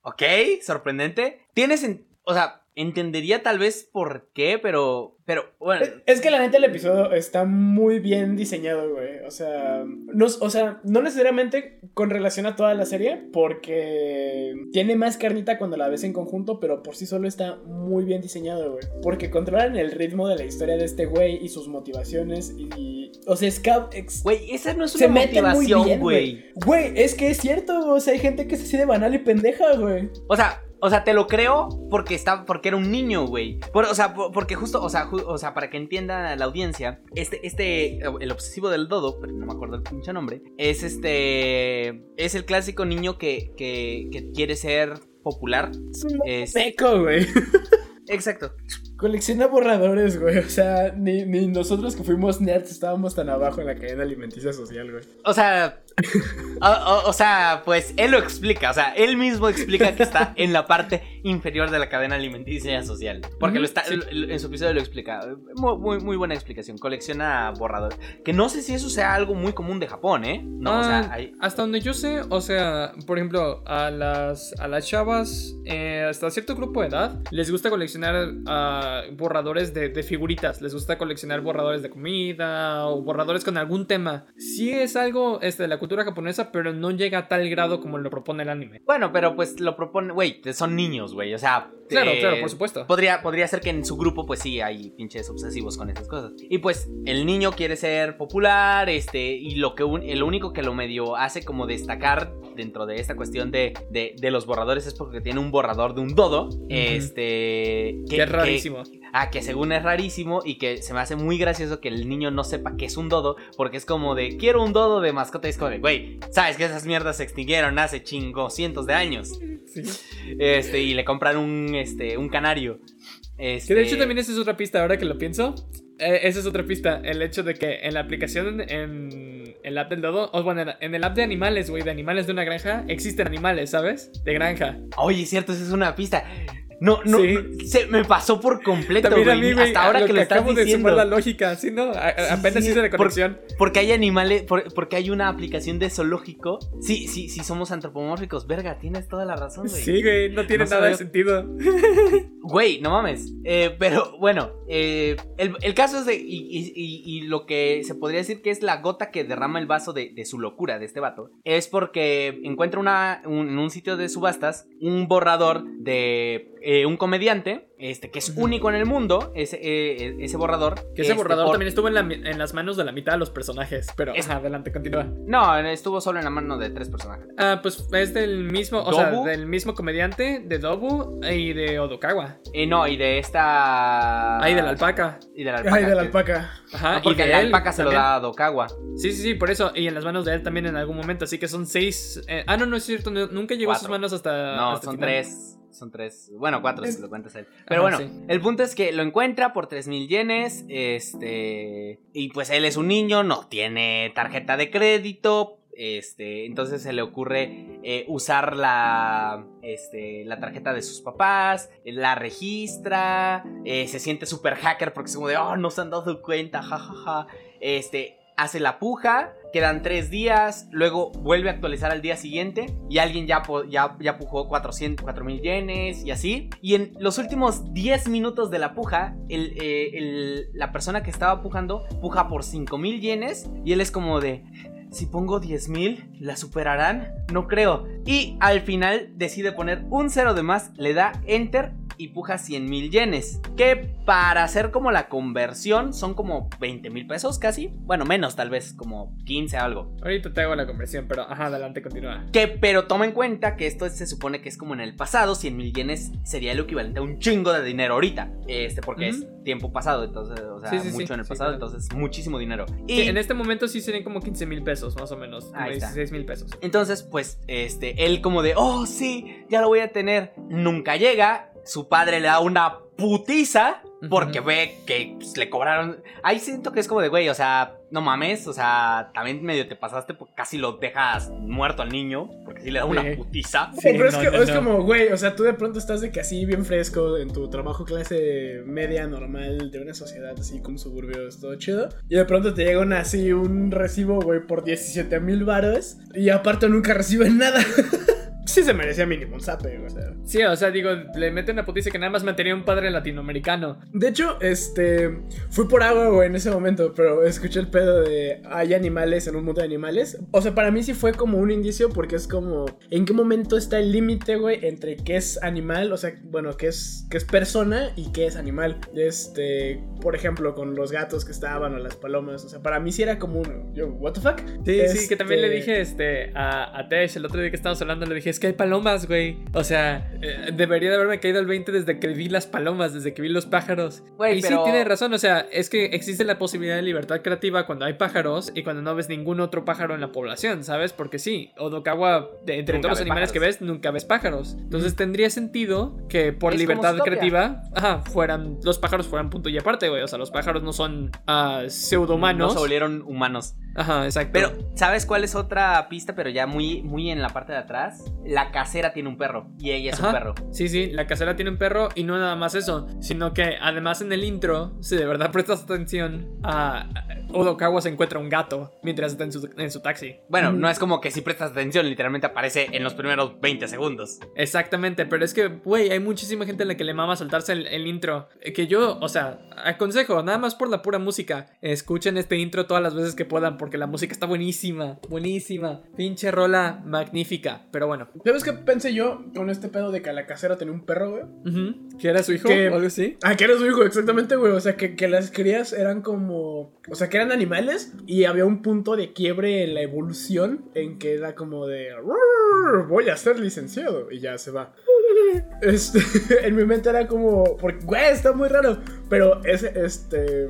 ok, sorprendente. Tienes, en- o sea, entendería tal vez por qué, pero. Pero, bueno. Es, es que la neta el episodio está muy bien diseñado, güey. O sea, no, o sea, no necesariamente con relación a toda la serie, porque tiene más carnita cuando la ves en conjunto, pero por sí solo está muy bien diseñado, güey. Porque controlan el ritmo de la historia de este güey y sus motivaciones y... o sea, ex- Güey, esa no es se una muy motivación, bien, güey. Güey, es que es cierto, o sea, hay gente que es así de banal y pendeja, güey. O sea, o sea, te lo creo porque está, porque era un niño, güey. Por- o sea, por- porque justo, o sea, ju- o sea, para que entienda la audiencia, este, este, el obsesivo del dodo, pero no me acuerdo el pinche nombre, es este, es el clásico niño que, que, que quiere ser popular. Es un Es- seco, güey. Exacto. Colecciona borradores, güey. O sea, ni, ni nosotros que fuimos nerds estábamos tan abajo en la cadena alimenticia social, güey. O sea, o, o- o sea, pues él lo explica, o sea, él mismo explica que está en la parte inferior de la cadena alimenticia social, porque lo está, sí. l- en su episodio lo explica, muy, muy, muy buena explicación, colecciona borradores, que no sé si eso sea algo muy común de Japón, ¿eh? No, o sea, Ah, hay... Hasta donde yo sé, o sea, por ejemplo, a las, a las chavas, eh, hasta cierto grupo de edad, les gusta coleccionar ah, borradores de, de figuritas, les gusta coleccionar borradores de comida o borradores con algún tema. Sí es algo este, de la cultura japonesa, pero no llega a tal grado como lo propone el anime. Bueno, pero pues lo propone, güey, son niños, güey, o sea... Claro, eh, claro, por supuesto. Podría, podría ser que en su grupo, pues sí, hay pinches obsesivos con esas cosas. Y pues el niño quiere ser popular, este, y lo que un- el único que lo medio hace como destacar dentro de esta cuestión de, de, de los borradores es porque tiene un borrador de un dodo. Este. Que es rarísimo. Ah, que según es rarísimo y que se me hace muy gracioso que el niño no sepa que es un dodo, porque es como de, quiero un dodo de mascota. Y es como de, güey, sabes que esas mierdas se extinguieron hace chingo cientos de años. Sí. Este, y le compran un, este, un canario. Este, Que de hecho también esa es otra pista, ahora que lo pienso. Eh, esa es otra pista, el hecho de que en la aplicación, en el app del dodo, o bueno, en- en el app de animales, güey, de animales de una granja, existen animales, ¿sabes? De granja. Oye, es cierto, esa es una pista. No, no, Sí. se me pasó por completo, También a mí, güey, Hasta ahora lo que lo estás de diciendo. sumar la lógica, ¿sí, no? A- a- Sí, apenas sí, hice la por- conexión. Porque hay animales, por- porque hay una aplicación de zoológico. Sí, sí, sí, somos antropomórficos. Verga, tienes toda la razón, güey. Sí, güey, no tiene No nada de sentido. Güey, no mames. Eh, pero bueno, eh, el, el caso es de. Y, y- y- y lo que se podría decir que es la gota que derrama el vaso de, de su locura de este vato. Es porque encuentra una, un- en un sitio de subastas un borrador de eh, un comediante. Este, que es único en el mundo. Ese, eh, ese borrador. Que ese Este, borrador por- también estuvo en, la mi- en las manos de la mitad de los personajes. Pero, Es- ajá, adelante, continúa. No, estuvo solo en la mano de tres personajes. Ah, pues es del mismo, o sea, del mismo comediante, de Dobu y de Odokawa. Eh, no, y de esta. Ahí de la alpaca. Y de la alpaca. Ay, de la alpaca. Ajá, No, y porque de la él alpaca se lo da a Dokawa. Sí, sí, sí, por eso. Y en las manos de él también en algún momento. Así que son seis. eh, ah, no, no es cierto. no- nunca llegó a sus manos hasta. No, hasta son final. tres. Son tres. Bueno, cuatro si lo cuentas él. Pero Ajá, bueno, sí. el punto es que lo encuentra por 3000 yenes. Este. Y pues él es un niño, no tiene tarjeta de crédito. Este. Entonces se le ocurre eh, usar la. Este. La tarjeta de sus papás. La registra. eh, se siente super hacker porque es como de. Oh, no se han dado cuenta. jajaja Este. Hace la puja, quedan tres días, luego vuelve a actualizar al día siguiente y alguien ya, ya, ya pujó 400, 4000 yenes y así. Y en los últimos 10 minutos de la puja, eh, la persona que estaba pujando puja por 5000 yenes y él es como de... Si pongo 10.000, ¿la superarán? No creo. Y al final decide poner un cero de más, le da enter y puja 100.000 yenes. Que para hacer como la conversión son como 20 mil pesos casi. Bueno, menos tal vez, como 15 algo. Ahorita te hago la conversión, pero ajá, adelante, continúa. Que, pero toma en cuenta que esto se supone que es como en el pasado, 100 mil yenes sería el equivalente a un chingo de dinero ahorita. Este, porque es tiempo pasado, entonces, o sea, Sí, sí, sí, mucho en el pasado, claro. entonces muchísimo dinero. Y en este momento sí serían como 15 mil pesos, más o menos. Como Ahí está. 16 mil pesos. Entonces, pues, este, él como de, oh, sí, ya lo voy a tener. Nunca llega. Su padre le da una putiza porque Ujú. ve que pues, le cobraron. Ahí siento que es como de, güey, o sea, no mames, o sea, también medio te pasaste porque casi lo dejas muerto al niño, porque sí le da una putiza. Sí, pero es, no, que, no, es no. como, güey, o sea, tú de pronto estás de que así bien fresco en tu trabajo clase media normal de una sociedad así con suburbios, todo chido. Y de pronto te llega una, así un recibo, güey, por 17 mil varos. Y aparte nunca reciben nada. sí se merecía mínimo un zape, o sea. Sí, o sea, digo, le meten una putiza que nada más mantenía un padre latinoamericano. De hecho, este. Fui por agua, güey, en ese momento, pero escuché el pedo de. Hay animales en un mundo de animales. O sea, para mí sí fue como un indicio, porque es como. ¿En qué momento está el límite, güey, entre qué es animal, o sea, bueno, qué es, qué es persona y qué es animal? Este. Por ejemplo, con los gatos que estaban o las palomas. O sea, para mí sí era como un. Yo, ¿what the fuck? Sí, sí, que también le Este, dije este, a, a Tesh el otro día que estábamos hablando, le dije, es que hay palomas, güey. O sea, eh, debería de haberme caído el 20 desde que vi las palomas, desde que vi los pájaros. Güey, y pero- sí, tiene razón, o sea, es que existe la posibilidad de libertad creativa cuando hay pájaros y cuando no ves ningún otro pájaro en la población, ¿sabes? Porque sí, Odokawa, de, entre Nunca todos los animales que ves, nunca ves pájaros. Entonces tendría sentido que por Es libertad creativa, ajá, fueran, los pájaros fueran punto y aparte, güey. O sea, los pájaros no son ah, No pseudohumanos. se volvieron humanos. Ajá, exacto. Pero, ¿sabes cuál es otra pista? Pero ya muy, muy en la parte de atrás. La casera tiene un perro. Y ella es un perro. Sí, sí, la casera tiene un perro y no nada más eso, sino que además en el intro, si de verdad prestas atención, a Odokawa se encuentra un gato mientras está en su, en su taxi. Bueno, no es como que si prestas atención, literalmente aparece en los primeros 20 segundos. Exactamente, pero es que, güey, hay muchísima gente a la que le mama saltarse el, el intro. eh, Que yo, o sea, aconsejo, nada más por la pura música, escuchen este intro todas las veces que puedan, porque la música está buenísima, buenísima. Pinche rola magnífica, pero bueno. ¿Sabes qué pensé yo con este pedo de que la casera tenía un perro, güey? ¿Que era su hijo Que- o algo así? Ah, que era su hijo, exactamente, güey. O sea, que, que las crías eran como. O sea, que eran animales y había un punto de quiebre en la evolución en que era como de. "Rrr, Voy a ser licenciado. Y ya se va. Este, en mi mente era como. Porque, güey, está muy raro. Pero ese, este.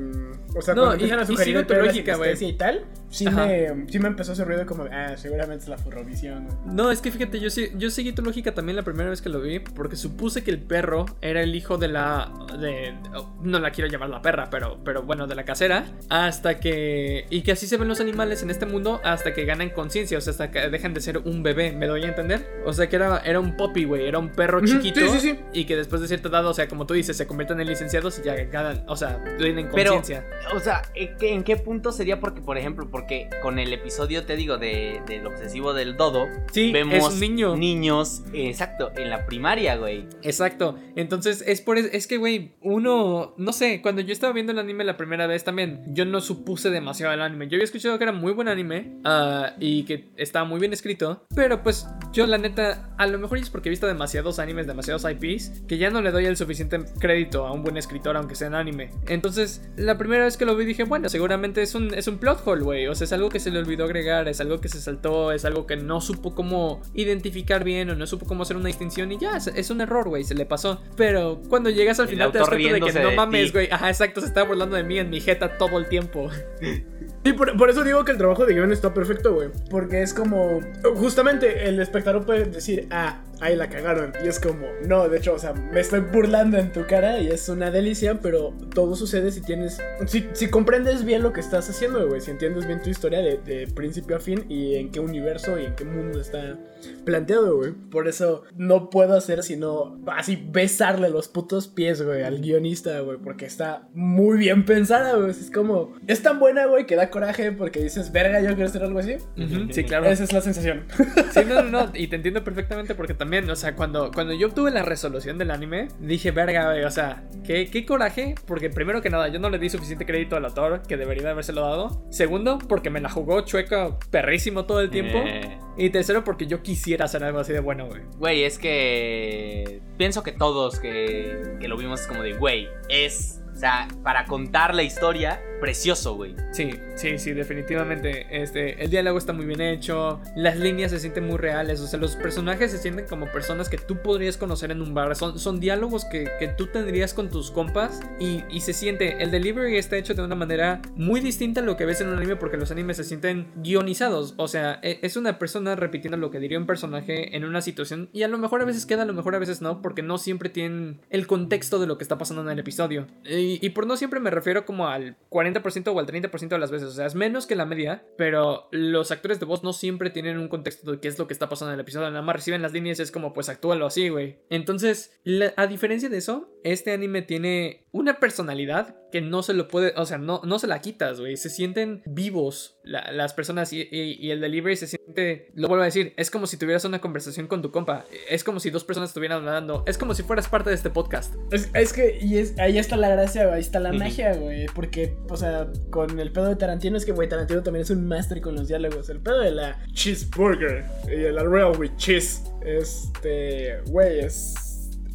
O sea, No, y- a y lógica, güey. sinestesia y tal, sí me, sí me empezó a hacer ruido como, ah, seguramente es la furrovisión. No, es que fíjate, yo, sí- yo seguí tu lógica también la primera vez que lo vi, porque supuse que el perro era el hijo de la... De, oh, no la quiero llamar la perra, pero, pero bueno, de la casera, hasta que... Y que así se ven los animales en este mundo hasta que ganan conciencia, o sea, hasta que dejan de ser un bebé, ¿me doy a entender? O sea, que era, era un puppy, güey, era un perro chiquito. sí, sí, sí. Y que después de cierta edad, o sea, como tú dices, se convierten en licenciados y ya ganan, o sea, tienen Pero- conciencia. O sea, ¿en qué, en qué punto sería? Porque, por ejemplo, porque con el episodio, te digo, de, del obsesivo del dodo, Sí, vemos es niño. niños, eh, exacto, en la primaria, güey. Exacto. Entonces, es por es, es que, güey, uno, no sé, cuando yo estaba viendo el anime la primera vez también, yo no supuse demasiado el anime. Yo había escuchado que era muy buen anime ah, y que estaba muy bien escrito, pero pues yo la neta, a lo mejor es porque he visto demasiados animes, demasiados IPs, que ya no le doy el suficiente crédito a un buen escritor aunque sea en anime. Entonces, la primera vez que lo vi dije, bueno, seguramente es un, es un plot hole, güey. O sea, es algo que se le olvidó agregar, es algo que se saltó, es algo que no supo cómo identificar bien o no supo cómo hacer una distinción y ya, es, es un error, güey, se le pasó. Pero cuando llegas al El final te das cuenta de que no de mames, güey. Ajá, exacto, se estaba burlando de mí en mi jeta todo el tiempo. Sí, por, por eso digo que el trabajo de guion está perfecto, güey. Porque es como. Justamente el espectador puede decir, ah, ahí la cagaron. Y es como, no, de hecho, o sea, me estoy burlando en tu cara y es una delicia, pero todo sucede si tienes. Si, si comprendes bien lo que estás haciendo, güey. Si entiendes bien tu historia de, de principio a fin y en qué universo y en qué mundo está planteado, güey. Por eso no puedo hacer sino así besarle los putos pies, güey, al guionista, güey. Porque está muy bien pensada, güey. Es como. Es tan buena, güey, que da coraje porque dices, verga, yo quiero hacer algo así. Sí, claro. Esa es la sensación. Sí, no, no, no, y te entiendo perfectamente porque también, o sea, cuando, cuando yo obtuve la resolución del anime, dije, verga, güey, o sea, qué, qué coraje, porque primero que nada, yo no le di suficiente crédito al autor que debería de habérselo dado. Segundo, porque me la jugó chueca perrísimo todo el tiempo. Eh, Y tercero, porque yo quisiera hacer algo así de bueno, güey. Güey, es que pienso que todos que, que lo vimos como de, güey, es, o sea, para contar la historia, precioso, güey. Sí, sí, sí, definitivamente. Este, el diálogo está muy bien hecho, las líneas se sienten muy reales, o sea, los personajes se sienten como personas que tú podrías conocer en un bar. Son, son diálogos que, que tú tendrías con tus compas y, y se siente, el delivery está hecho de una manera muy distinta a lo que ves en un anime porque los animes se sienten guionizados. O sea, e- es una persona repitiendo lo que diría un personaje en una situación y a lo mejor a veces queda, a lo mejor a veces no, porque no siempre tienen el contexto de lo que está pasando en el episodio. Y, y por no siempre me refiero como al 40% o al 30% de las veces, o sea, es menos que la media, pero los actores de voz no siempre tienen un contexto de qué es lo que está pasando en el episodio, nada más reciben las líneas es como, pues actúalo así, güey. Entonces, a diferencia de eso, este anime tiene una personalidad que no se lo puede, o sea, no, no se la quitas, güey. Se sienten vivos las personas y, y, el delivery se siente, lo vuelvo a decir, es como si tuvieras una conversación con tu compa. Es como si dos personas estuvieran hablando. Es como si fueras parte de este podcast. Es, es que, y es, ahí está la gracia, ahí está la magia, güey. Porque, o sea, con el pedo de Tarantino es que, güey, Tarantino también es un máster con los diálogos. El pedo de la cheeseburger y la real with cheese. Este, güey, es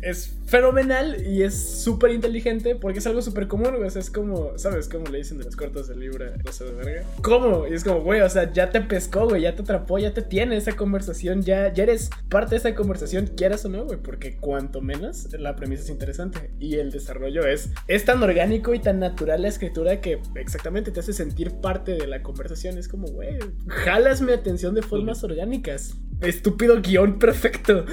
es fenomenal y es súper inteligente porque es algo súper común, güey. O sea, es como, ¿sabes cómo le dicen de los cortos de libra? No sé de verga. ¿Cómo? Y es como, güey, o sea, ya te pescó, güey, ya te atrapó, ya te tiene esa conversación, ya, ya eres parte de esa conversación, quieras o no, güey, porque cuanto menos la premisa es interesante y el desarrollo es, es tan orgánico y tan natural la escritura que exactamente te hace sentir parte de la conversación. Es como, güey, jalas mi atención de formas orgánicas. Estúpido guion perfecto.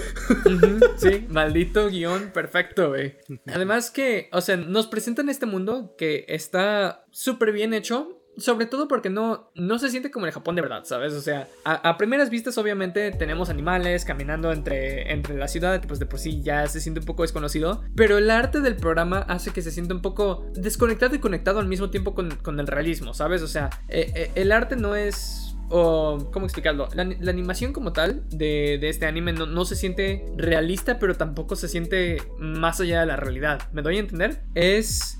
sí, maldito guion perfecto, güey. Además que, o sea, nos presentan este mundo que está súper bien hecho. Sobre todo porque no, no se siente como el Japón de verdad, ¿sabes? O sea, a, primeras vistas obviamente tenemos animales caminando entre, entre la ciudad, pues de por sí ya se siente un poco desconocido, pero el arte del programa hace que se sienta un poco desconectado y conectado al mismo tiempo con, con el realismo, ¿sabes? O sea, eh, eh, el arte no es o cómo explicarlo, la, animación como tal de, este anime no, se siente realista, pero tampoco se siente más allá de la realidad. ¿Me doy a entender? Es...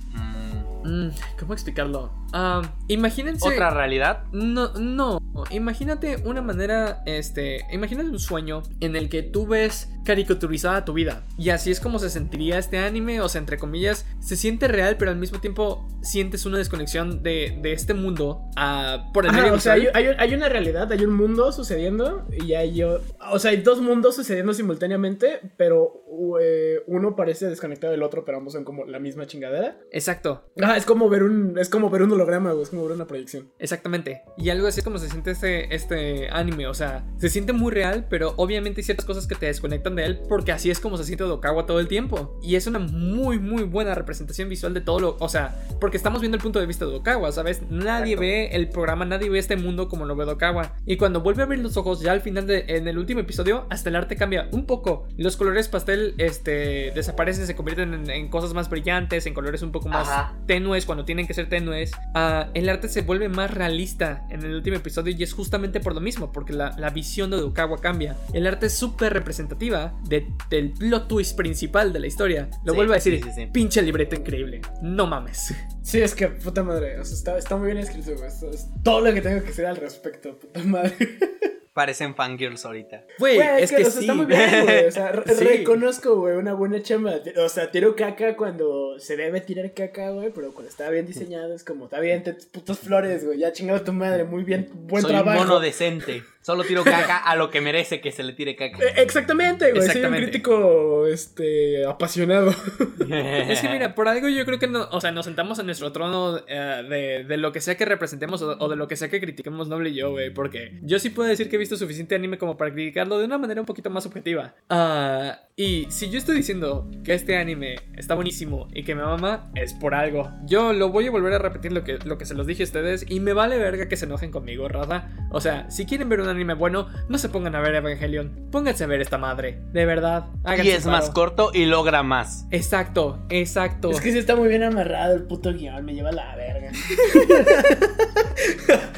Mm, ¿Cómo explicarlo? Ah, imagínense. ¿Otra realidad? No, no. Imagínate una manera, este, imagínate un sueño en el que tú ves caricaturizada tu vida. Y así es como se sentiría este anime, o sea, entre comillas, se siente real, pero al mismo tiempo sientes una desconexión de, este mundo uh, por el medio. O sea, hay, una realidad, hay un mundo sucediendo y hay yo, o sea, hay dos mundos sucediendo simultáneamente, pero eh, uno parece desconectado del otro, pero ambos son como la misma chingadera. Exacto. Ah, es como ver un, es como ver un holograma, es como ver una proyección. Exactamente. Y algo así como se siente este, este anime, o sea, se siente muy real, pero obviamente hay ciertas cosas que te desconectan de él, porque así es como se siente Dokawa todo el tiempo. Y es una muy, muy buena representación visual de todo lo, o sea, porque estamos viendo el punto de vista de Dokawa, ¿sabes? Nadie ve el programa, nadie ve este mundo como lo ve Dokawa. Y cuando vuelve a abrir los ojos, ya al final, de, en el último episodio, hasta el arte cambia un poco. Los colores pastel, este, desaparecen, se convierten en, cosas más brillantes, en colores un poco más tenues cuando tienen que ser tenues. Ah, el arte se vuelve más realista en el último episodio y es justamente por lo mismo, porque la, visión de Dokawa cambia. El arte es súper representativa del plot twist principal de la historia. Lo vuelvo a decir, pinche libreto increíble. No mames. Sí, es que puta madre, está, muy bien escrito, es todo lo que tengo que decir al respecto, puta madre. parecen fangirls ahorita. Güey, es, que, está muy bien, güey. O sea, reconozco, güey, una buena chamba. O sea, tiro caca cuando se debe tirar caca, güey, pero cuando está bien diseñado es como, está bien, te putas flores, güey, ya chingado tu madre, muy bien, buen Soy trabajo. Un mono decente. Solo tiro caca a lo que merece que se le tire caca. Eh, exactamente, güey. Soy un crítico este, apasionado. es que mira, por algo yo creo que no, o sea, nos sentamos en nuestro trono eh, de, de, lo que sea que representemos o, de lo que sea que critiquemos Noble y yo, güey. Porque yo sí puedo decir que he visto suficiente anime como para criticarlo de una manera un poquito más objetiva. Ah, y si yo estoy diciendo que este anime está buenísimo y que me mama, es por algo. Yo lo voy a volver a repetir lo que, lo que se los dije a ustedes y me vale verga que se enojen conmigo, ¿verdad? O sea, si quieren ver un anime bueno, no se pongan a ver Evangelion. Pónganse a ver esta madre. De verdad. Y es más corto y logra más. Exacto, exacto. Es que sí está muy bien amarrado el puto guion. Me lleva la verga.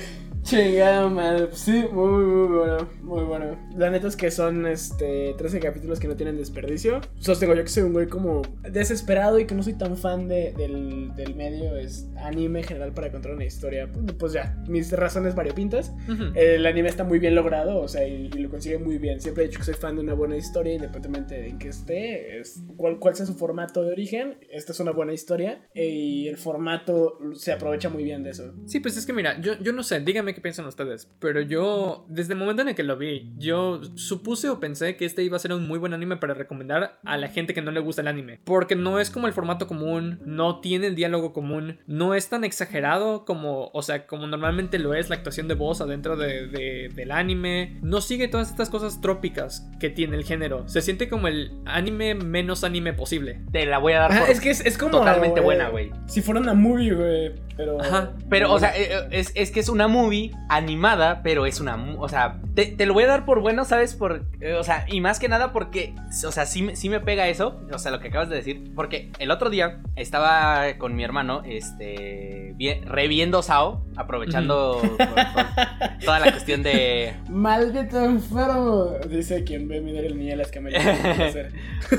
Chingada madre. Pues sí, muy, muy bueno. Muy bueno. La neta es que son este 13 capítulos que no tienen desperdicio. Sostengo yo que soy un güey como desesperado y que no soy tan fan de, del, del, medio. Es anime en general para contar una historia. Pues ya, mis razones variopintas. El anime está muy bien logrado, o sea, y, lo consigue muy bien. Siempre he dicho que soy fan de una buena historia, independientemente de en qué esté. Es, cuál, cuál sea su formato de origen. Esta es una buena historia. Y el formato se aprovecha muy bien de eso. Sí, pues es que mira, yo, yo no sé, dígame qué piensan ustedes. Pero yo, desde el momento en el que lo vi, yo supuse o pensé que este iba a ser un muy buen anime para recomendar a la gente que no le gusta el anime. Porque no es como el formato común, no tiene el diálogo común, no es tan exagerado como, o sea, como normalmente lo es la actuación de voz adentro de, del anime. No sigue todas estas cosas trópicas que tiene el género. Se siente como el anime menos anime posible. Te la voy a dar. es que es, como. Totalmente buena, güey. Si fuera una movie, güey. Pero. Ajá. Pero, o sea, eh, es, es que es una movie muy animada, pero es una... O sea, te, te lo voy a dar por bueno, ¿sabes? Por, eh, o sea, y más que nada porque, o sea, sí, me- sí me pega eso, o sea, lo que acabas de decir, porque el otro día estaba con mi hermano, este, vi- reviendo Sao, aprovechando por- por toda la cuestión de... Maldito enfermo. Dice quien ve mirar el niño a las camellas.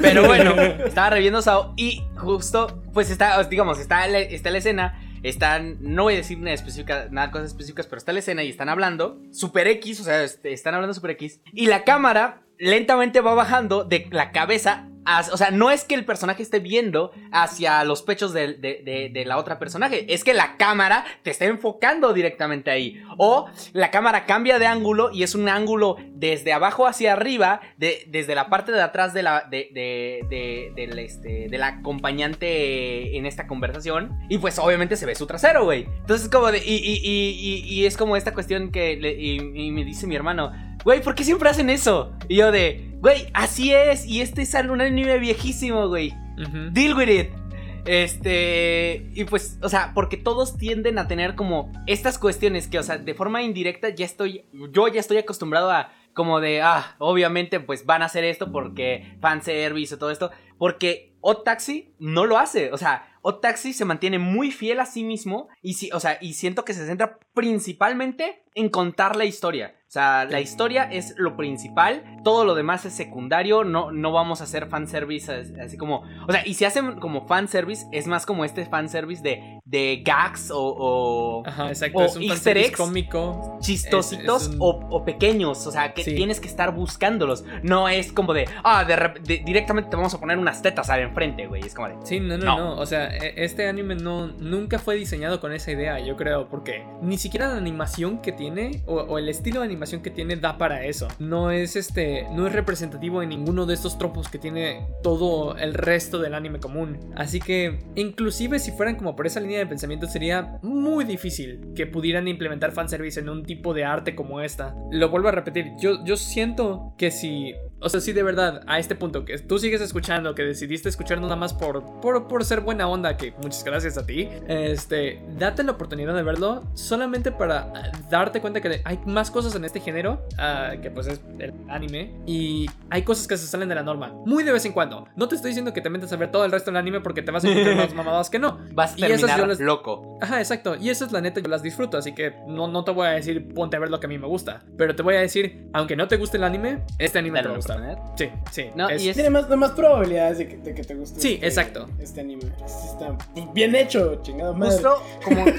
Pero bueno, estaba reviendo Sao y justo, pues está, os- digamos, está está la escena. Están, no voy a decir nada, específica, nada cosas específicas, pero está la escena y están hablando. Super X, o sea, este, están hablando Super X. Y la cámara lentamente va bajando de la cabeza. O sea, no es que el personaje esté viendo hacia los pechos de, de- de- de la otra personaje. Es que la cámara te está enfocando directamente ahí. O la cámara cambia de ángulo y es un ángulo desde abajo hacia arriba, de- desde la parte de atrás de la, de, de, de- del, este, del acompañante en esta conversación. Y pues obviamente se ve su trasero, güey. Entonces como de... Y, es como esta cuestión que... y me dice mi hermano, güey, ¿por qué siempre hacen eso? Y yo de, güey, así es. Y este es un anime viejísimo, güey. Ujú. Deal with it. Este. Y pues, o sea, porque todos tienden a tener como estas cuestiones que, o sea, de forma indirecta ya estoy. Yo ya estoy acostumbrado a. Como de, ah, obviamente, pues van a hacer esto porque fanservice o todo esto. Porque Odd Taxi no lo hace. O sea, Odd Taxi se mantiene muy fiel a sí mismo. Y sí, o sea, y siento que se centra principalmente en contar la historia. O sea, la historia es lo principal, todo lo demás es secundario, no, no vamos a hacer fanservice as- así como... O sea, y si hacen como fanservice, es más como este fanservice de, de gags o, o Ajá, exacto. O es un easter eggs. cómico. chistositos Es- es un- o, o pequeños, o sea, que Sí. tienes que estar buscándolos. No es como de, ah, de de- directamente te vamos a poner unas tetas al enfrente, güey. Es como de... Sí, no, no, No. no, O sea, e- este anime no nunca fue diseñado con esa idea, yo creo, porque ni siquiera la animación que tiene o, o el estilo de animación que tiene da para eso. No es este, no es representativo en ninguno de estos tropos que tiene todo el resto del anime común. Así que, inclusive si fueran como por esa línea de pensamiento, sería muy difícil que pudieran implementar fanservice en un tipo de arte como esta. Lo vuelvo a repetir, yo, yo siento que si o sea, sí, de verdad, a este punto, que tú sigues escuchando, que decidiste escuchar nada más por, por, por ser buena onda, que muchas gracias a ti, este, date la oportunidad de verlo solamente para ah, darte cuenta que hay más cosas en este género, ah, que pues es el anime, y hay cosas que se salen de la norma, muy de vez en cuando. No te estoy diciendo que te metas a ver todo el resto del anime porque te vas a encontrar más mamadas que no. Vas a Y esas terminar yo las- loco. Ajá, exacto. Y eso es la neta, yo las disfruto. Así que no, no te voy a decir ponte a ver lo que a mí me gusta. Pero te voy a decir, aunque no te guste el anime, este anime te va Sí, sí. No, es- y es- Tiene más, más probabilidades de que, de que te guste. Sí, este- exacto. Este anime. Sí está bien hecho, chingado madre. Justo como.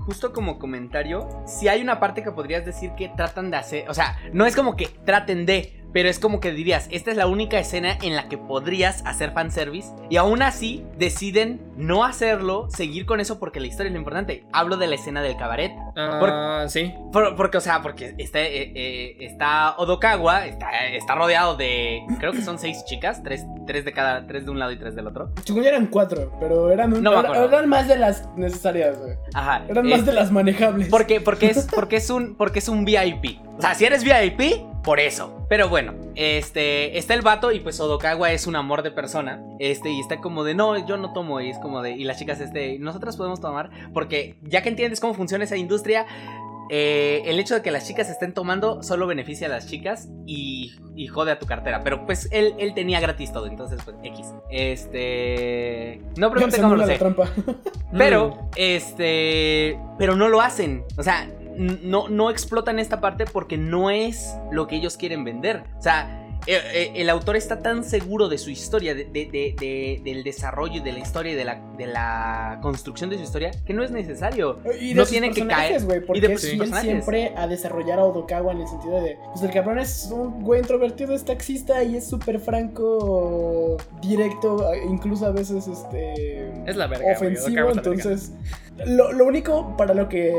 Justo como comentario, si hay una parte que podrías decir que tratan de hacer, o sea, no es como que traten de, pero es como que dirías, esta es la única escena en la que podrías hacer fanservice y aún así deciden no hacerlo, seguir con eso porque la historia es lo importante. Hablo de la escena del cabaret. Ah, sí. Por- porque, o sea, porque está, eh, eh, está Odokawa, está, está rodeado de, creo que son seis chicas, tres, tres de cada, tres de un lado y tres del otro. Según eran cuatro, pero eran, un- No era- eran más de las necesarias, güey. Ajá. Eran eh, más de las manejables. Porque, porque, es, porque, es un, porque es un VIP. O sea, si eres VIP, por eso. Pero bueno, este, está el vato y pues Odokawa es un amor de persona. Este, y está como de, no, yo no tomo. Y es como de, y las chicas, este, nosotras podemos tomar. Porque ya que entiendes cómo funciona esa industria, eh, el hecho de que las chicas estén tomando solo beneficia a las chicas y, y jode a tu cartera. Pero pues él, él tenía gratis todo, entonces pues X. Este... No pregunte Se cómo lo sé. trampa. Pero, Mm. este. Pero no lo hacen. O sea, no, no explotan esta parte porque no es lo que ellos quieren vender. O sea. Eh, eh, El autor está tan seguro de su historia, de, de- de- de- del desarrollo y de la historia y de la, de la construcción de su historia, que no es necesario. Y de No sus tienen que personajes, caer. güey, Y porque de siempre a desarrollar a Odokawa en el sentido de, pues el cabrón es un güey introvertido, es taxista y es súper franco, directo, incluso a veces este Es la verga. güey, ofensivo, entonces lo, lo único para lo que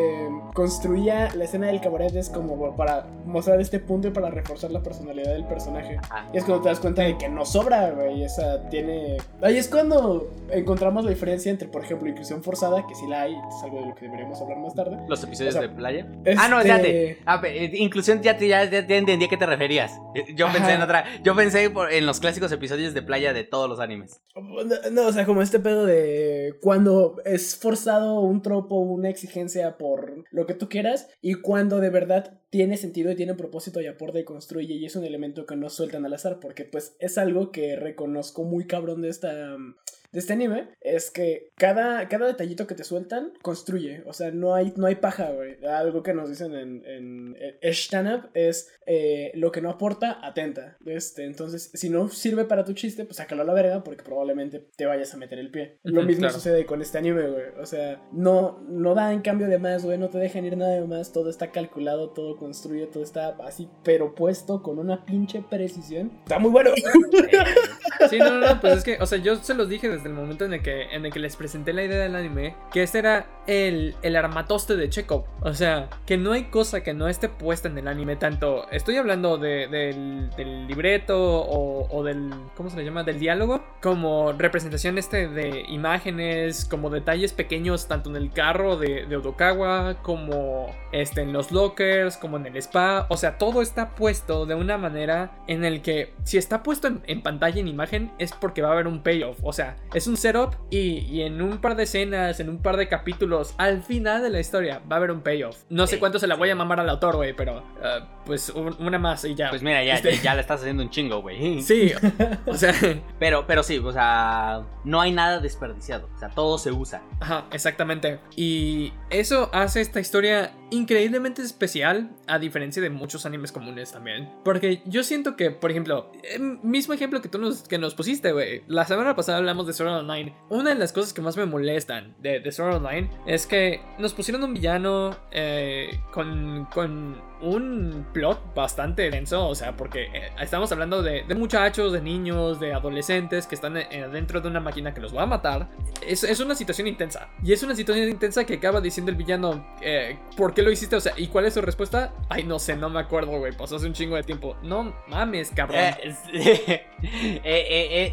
construía la escena del cabaret es como para mostrar este punto y para reforzar la personalidad del personaje personaje. Y es cuando te das cuenta de que no sobra, güey. Esa tiene. Ahí es cuando encontramos la diferencia entre, por ejemplo, inclusión forzada, que sí la hay, es algo de lo que deberíamos hablar más tarde. Los episodios O sea, de playa. Ah, no, Este- espérate. Ah, eh, inclusión ya, te- ya, ya, entendí a qué te referías. Eh, Yo pensé en otra. Yo pensé por- en los clásicos episodios de playa de todos los animes. No, no, o sea, como este pedo de cuando es forzado un tropo, una exigencia por lo que tú quieras, y cuando de verdad tiene sentido y tiene propósito y aporta y construye, y es un elemento que no sueltan al azar, porque pues es algo que reconozco muy cabrón de esta. De este anime es que cada, cada detallito que te sueltan construye. O sea, no hay, no hay paja, güey. Algo que nos dicen en, en, en stand-up es eh, lo que no aporta, atenta. Este, entonces, si no sirve para tu chiste, pues sácalo a la verga porque probablemente te vayas a meter el pie. Lo mismo claro. sucede con este anime, güey. O sea, no, no da en cambio de más, güey. No te dejan ir nada de más. Todo está calculado, todo construye, todo está así, pero puesto con una pinche precisión. Está muy bueno. Sí, no, no, no, pues es que, o sea, yo se los dije desde el momento en el que, en el que les presenté la idea del anime, que este era el, el armatoste de Chekhov. O sea, que no hay cosa que no esté puesta en el anime, tanto, estoy hablando de- del, del libreto o, del, ¿cómo se le llama? Del diálogo, como representación este de imágenes, como detalles pequeños, tanto en el carro de, de Odokawa, como este, en los lockers, como en el spa. O sea, todo está puesto de una manera en el que si está puesto en pantalla, en imagen, es porque va a haber un payoff. O sea, es un setup y, y en un par de escenas, en un par de capítulos, al final de la historia va a haber un payoff. No sé cuánto se la voy a mamar al autor, güey, pero ah, pues un- una más y ya. Pues mira, ya, Este- ya, ya le estás haciendo un chingo, güey. Sí, o sea, Pero, pero sí, o sea, no hay nada desperdiciado. O sea, todo se usa. Ajá, exactamente. Y eso hace esta historia increíblemente especial, a diferencia de muchos animes comunes también. Porque yo siento que, por ejemplo, eh, mismo ejemplo que tú nos, que nos pusiste, güey. La semana pasada hablamos de Sword Online. Una de las cosas que más me molestan de, de Sword Online es que nos pusieron un villano eh, con, con un plot bastante denso, o sea, porque eh, estamos hablando de, muchachos, de niños, de adolescentes que están eh, dentro de una máquina que los va a matar. Es, una situación intensa. Y es una situación intensa que acaba diciendo el villano, eh, ¿por qué lo hiciste? O sea, ¿y cuál es su respuesta? Ay, no sé, no me acuerdo, güey, pasó hace un chingo de tiempo. No mames, cabrón. Es-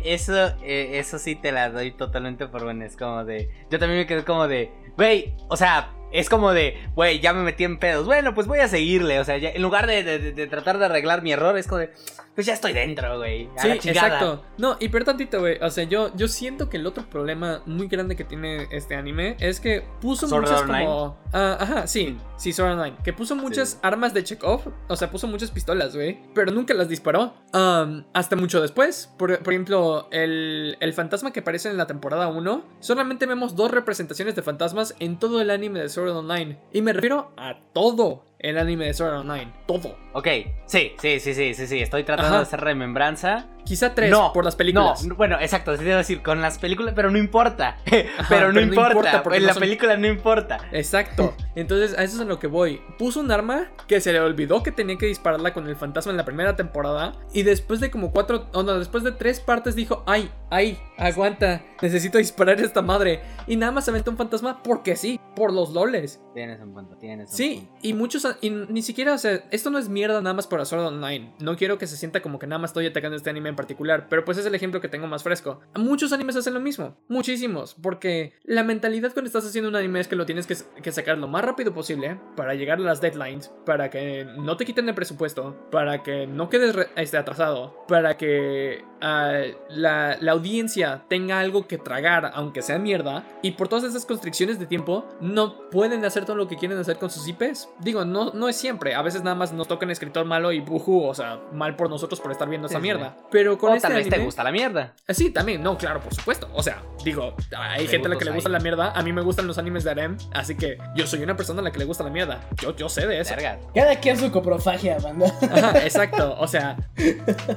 eso, eso sí te la doy totalmente por buena. Es como de. Yo también me quedé como de. Güey, o sea, es como de. Güey, ya me metí en pedos. Bueno, pues voy a seguirle. O sea, ya- en lugar de, de- tratar de arreglar mi error, es como de. Pues ya estoy dentro, güey. Sí, la chingada". exacto. No, y pero tantito, güey. O sea, yo, yo siento que el otro problema muy grande que tiene este anime es que puso ¿Sword muchas Online? como. Ah, ajá, sí, sí, Sword Online. Que puso muchas Sí. armas de Chekhov. O sea, puso muchas pistolas, güey. Pero nunca las disparó. Um, hasta mucho después. Por, por ejemplo, el, el fantasma que aparece en la temporada 1. Solamente vemos dos representaciones de fantasmas en todo el anime de Sword Online. Y me refiero a todo el anime de Sword Online. Todo. Ok, sí, sí, sí, sí, sí, sí. Estoy tratando Ajá. de hacer remembranza. Quizá tres No, por las películas. No, bueno, exacto, te iba a decir, con las películas, pero no importa. Ajá, pero no pero no importa, importa porque en no la son- película no importa. Exacto. Entonces, a eso es a lo que voy. Puso un arma que se le olvidó que tenía que dispararla con el fantasma en la primera temporada. Y después de como cuatro, o no, después de tres partes dijo, ay, ay, aguanta, necesito disparar esta madre. Y nada más se aventó un fantasma porque sí, por los loles. Tienes un punto, tienes un Sí, punto. y muchos, y ni siquiera, o sea, esto no es mierda nada más por Sword Online. No quiero que se sienta como que nada más estoy atacando este anime particular, pero pues es el ejemplo que tengo más fresco. Muchos animes hacen lo mismo, muchísimos, porque la mentalidad cuando estás haciendo un anime es que lo tienes que, sacar lo más rápido posible para llegar a las deadlines, para que no te quiten el presupuesto, para que no quedes este, atrasado, para que ah, la, la audiencia tenga algo que tragar, aunque sea mierda, y por todas esas constricciones de tiempo, no pueden hacer todo lo que quieren hacer con sus IPs. Digo, no, no es siempre, a veces nada más nos toca un escritor malo y buju, o sea, mal por nosotros por estar viendo Sí, esa sí. mierda. Pero con O este tal vez te gusta la mierda. Eh, Sí, también, no, claro, por supuesto. O sea, digo, hay gente a la que le gusta la mierda. A mí me gustan los animes de harem, así que yo soy una persona a la que le gusta la mierda. Yo, yo sé de eso. Verga. Cada quien su coprofagia, banda. Ajá, exacto. O sea,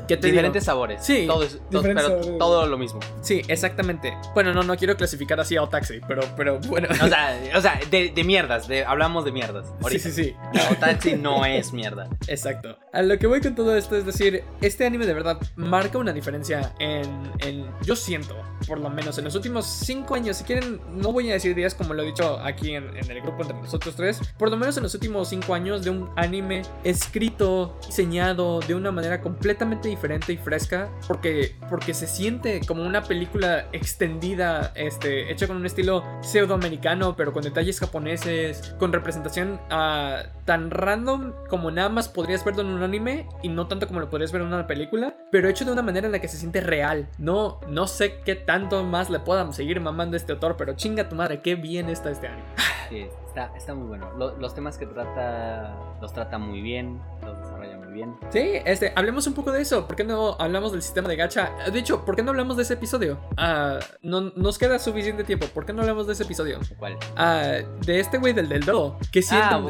¿qué te Diferentes digo? sabores. Sí, todo, es, todo- pero lo mismo. Sí, exactamente. Bueno, no, no quiero clasificar así a Otaxi, pero, pero bueno. O sea, o sea de, de mierdas, de, hablamos de mierdas. Sí, ahorita. sí, sí. No, Taxi no es mierda. Exacto. A lo que voy con todo esto es decir, este anime de verdad marca una diferencia en, en yo siento, por lo menos en los últimos 5 años, si quieren, no voy a decir días como lo he dicho aquí en, en el grupo entre nosotros tres, por lo menos en los últimos 5 años de un anime escrito, diseñado de una manera completamente diferente y fresca, porque, porque se siente como una película extendida, este, hecha con un estilo pseudoamericano, pero con detalles japoneses, con representación ah, tan random como nada más podrías verlo en un anime y no tanto como lo podrías ver en una película, pero hecho de una manera en la que se siente real. No, no sé qué tanto más le puedan seguir mamando a este autor, pero chinga tu madre, qué bien está este anime. Sí, está, está muy bueno. Lo- los temas que trata, los trata muy bien, los bien. Sí, este, hablemos un poco de eso. ¿Por qué no hablamos del sistema de gacha? De hecho, ¿por qué no hablamos de ese episodio? Ah, no, nos queda suficiente tiempo. ¿Por qué no hablamos de ese episodio? ¿Cuál? Ah, de este güey del del dodo. Que Ah,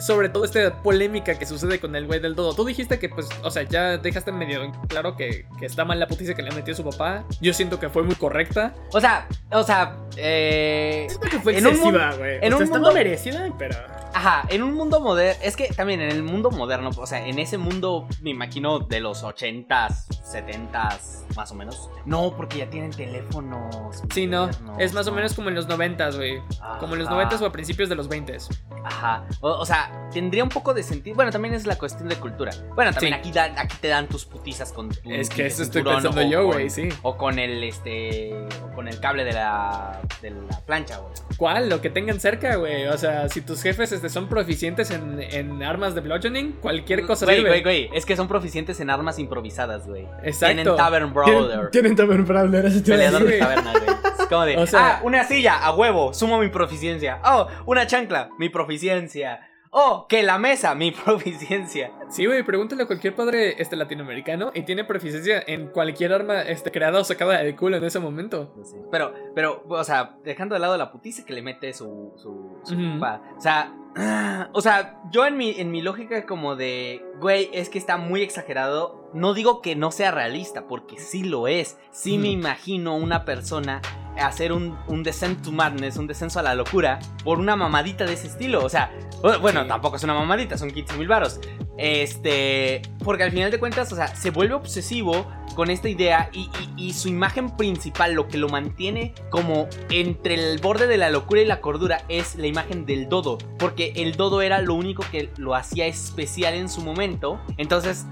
sobre todo esta polémica que sucede con el güey del dodo. Tú dijiste que, pues, o sea, ya dejaste medio claro que, que está mal la putiza que le metió su papá. Yo siento que fue muy correcta. O sea, o sea, eh, Siento que fue En un excesiva, güey. en O sea, un mundo- merecida, pero. Ajá, en un mundo moderno, es que también en el mundo moderno, o sea, en ese mundo, me imagino, de los 80s, 70s, más o menos. No, porque ya tienen teléfonos. Sí, no. Es más o ¿no? menos como en los noventas, güey. Como en los Ajá. noventas o a principios de los veintes. Ajá. O, o sea, tendría un poco de sentido. Bueno, también es la cuestión de cultura. Bueno, también Sí. aquí, te dan tus putizas con tu. Es que eso estoy pensando o yo, güey, sí. O con el este. O con el cable de la. de la plancha, güey. ¿Cuál? Lo que tengan cerca, güey. O sea, si tus jefes este, son proficientes en, en armas de bludgeoning, cualquier cosa Güey, sirve. Güey, güey. Es que son proficientes en armas improvisadas, güey. Exacto. Tienen Tavern Brawler. tienen Tavern Brawler, eso te Peleador de taberna, güey. Es como de, O sea- ah, una silla, a huevo, sumo mi proficiencia. Oh, una chancla, mi proficiencia. Oh, que la mesa, mi proficiencia. Sí, güey, pregúntale a cualquier padre este, latinoamericano y tiene proficiencia en cualquier arma este, creada o sacada del culo en ese momento. Pero, pero, o sea, dejando de lado la putiza que le mete su, su, su papá. O sea, o sea, yo en mi, en mi lógica como de, güey, es que está muy exagerado. No digo que no sea realista, porque sí lo es. Sí me imagino una persona hacer un, un descent to madness, un descenso a la locura, por una mamadita de ese estilo. O sea, bu- bueno, Sí. tampoco es una mamadita, son 15 mil varos. Este, porque al final de cuentas, o sea, se vuelve obsesivo con esta idea y, y- y su imagen principal, lo que lo mantiene como entre el borde de la locura y la cordura, es la imagen del dodo. Porque el dodo era lo único que lo hacía especial en su momento. Entonces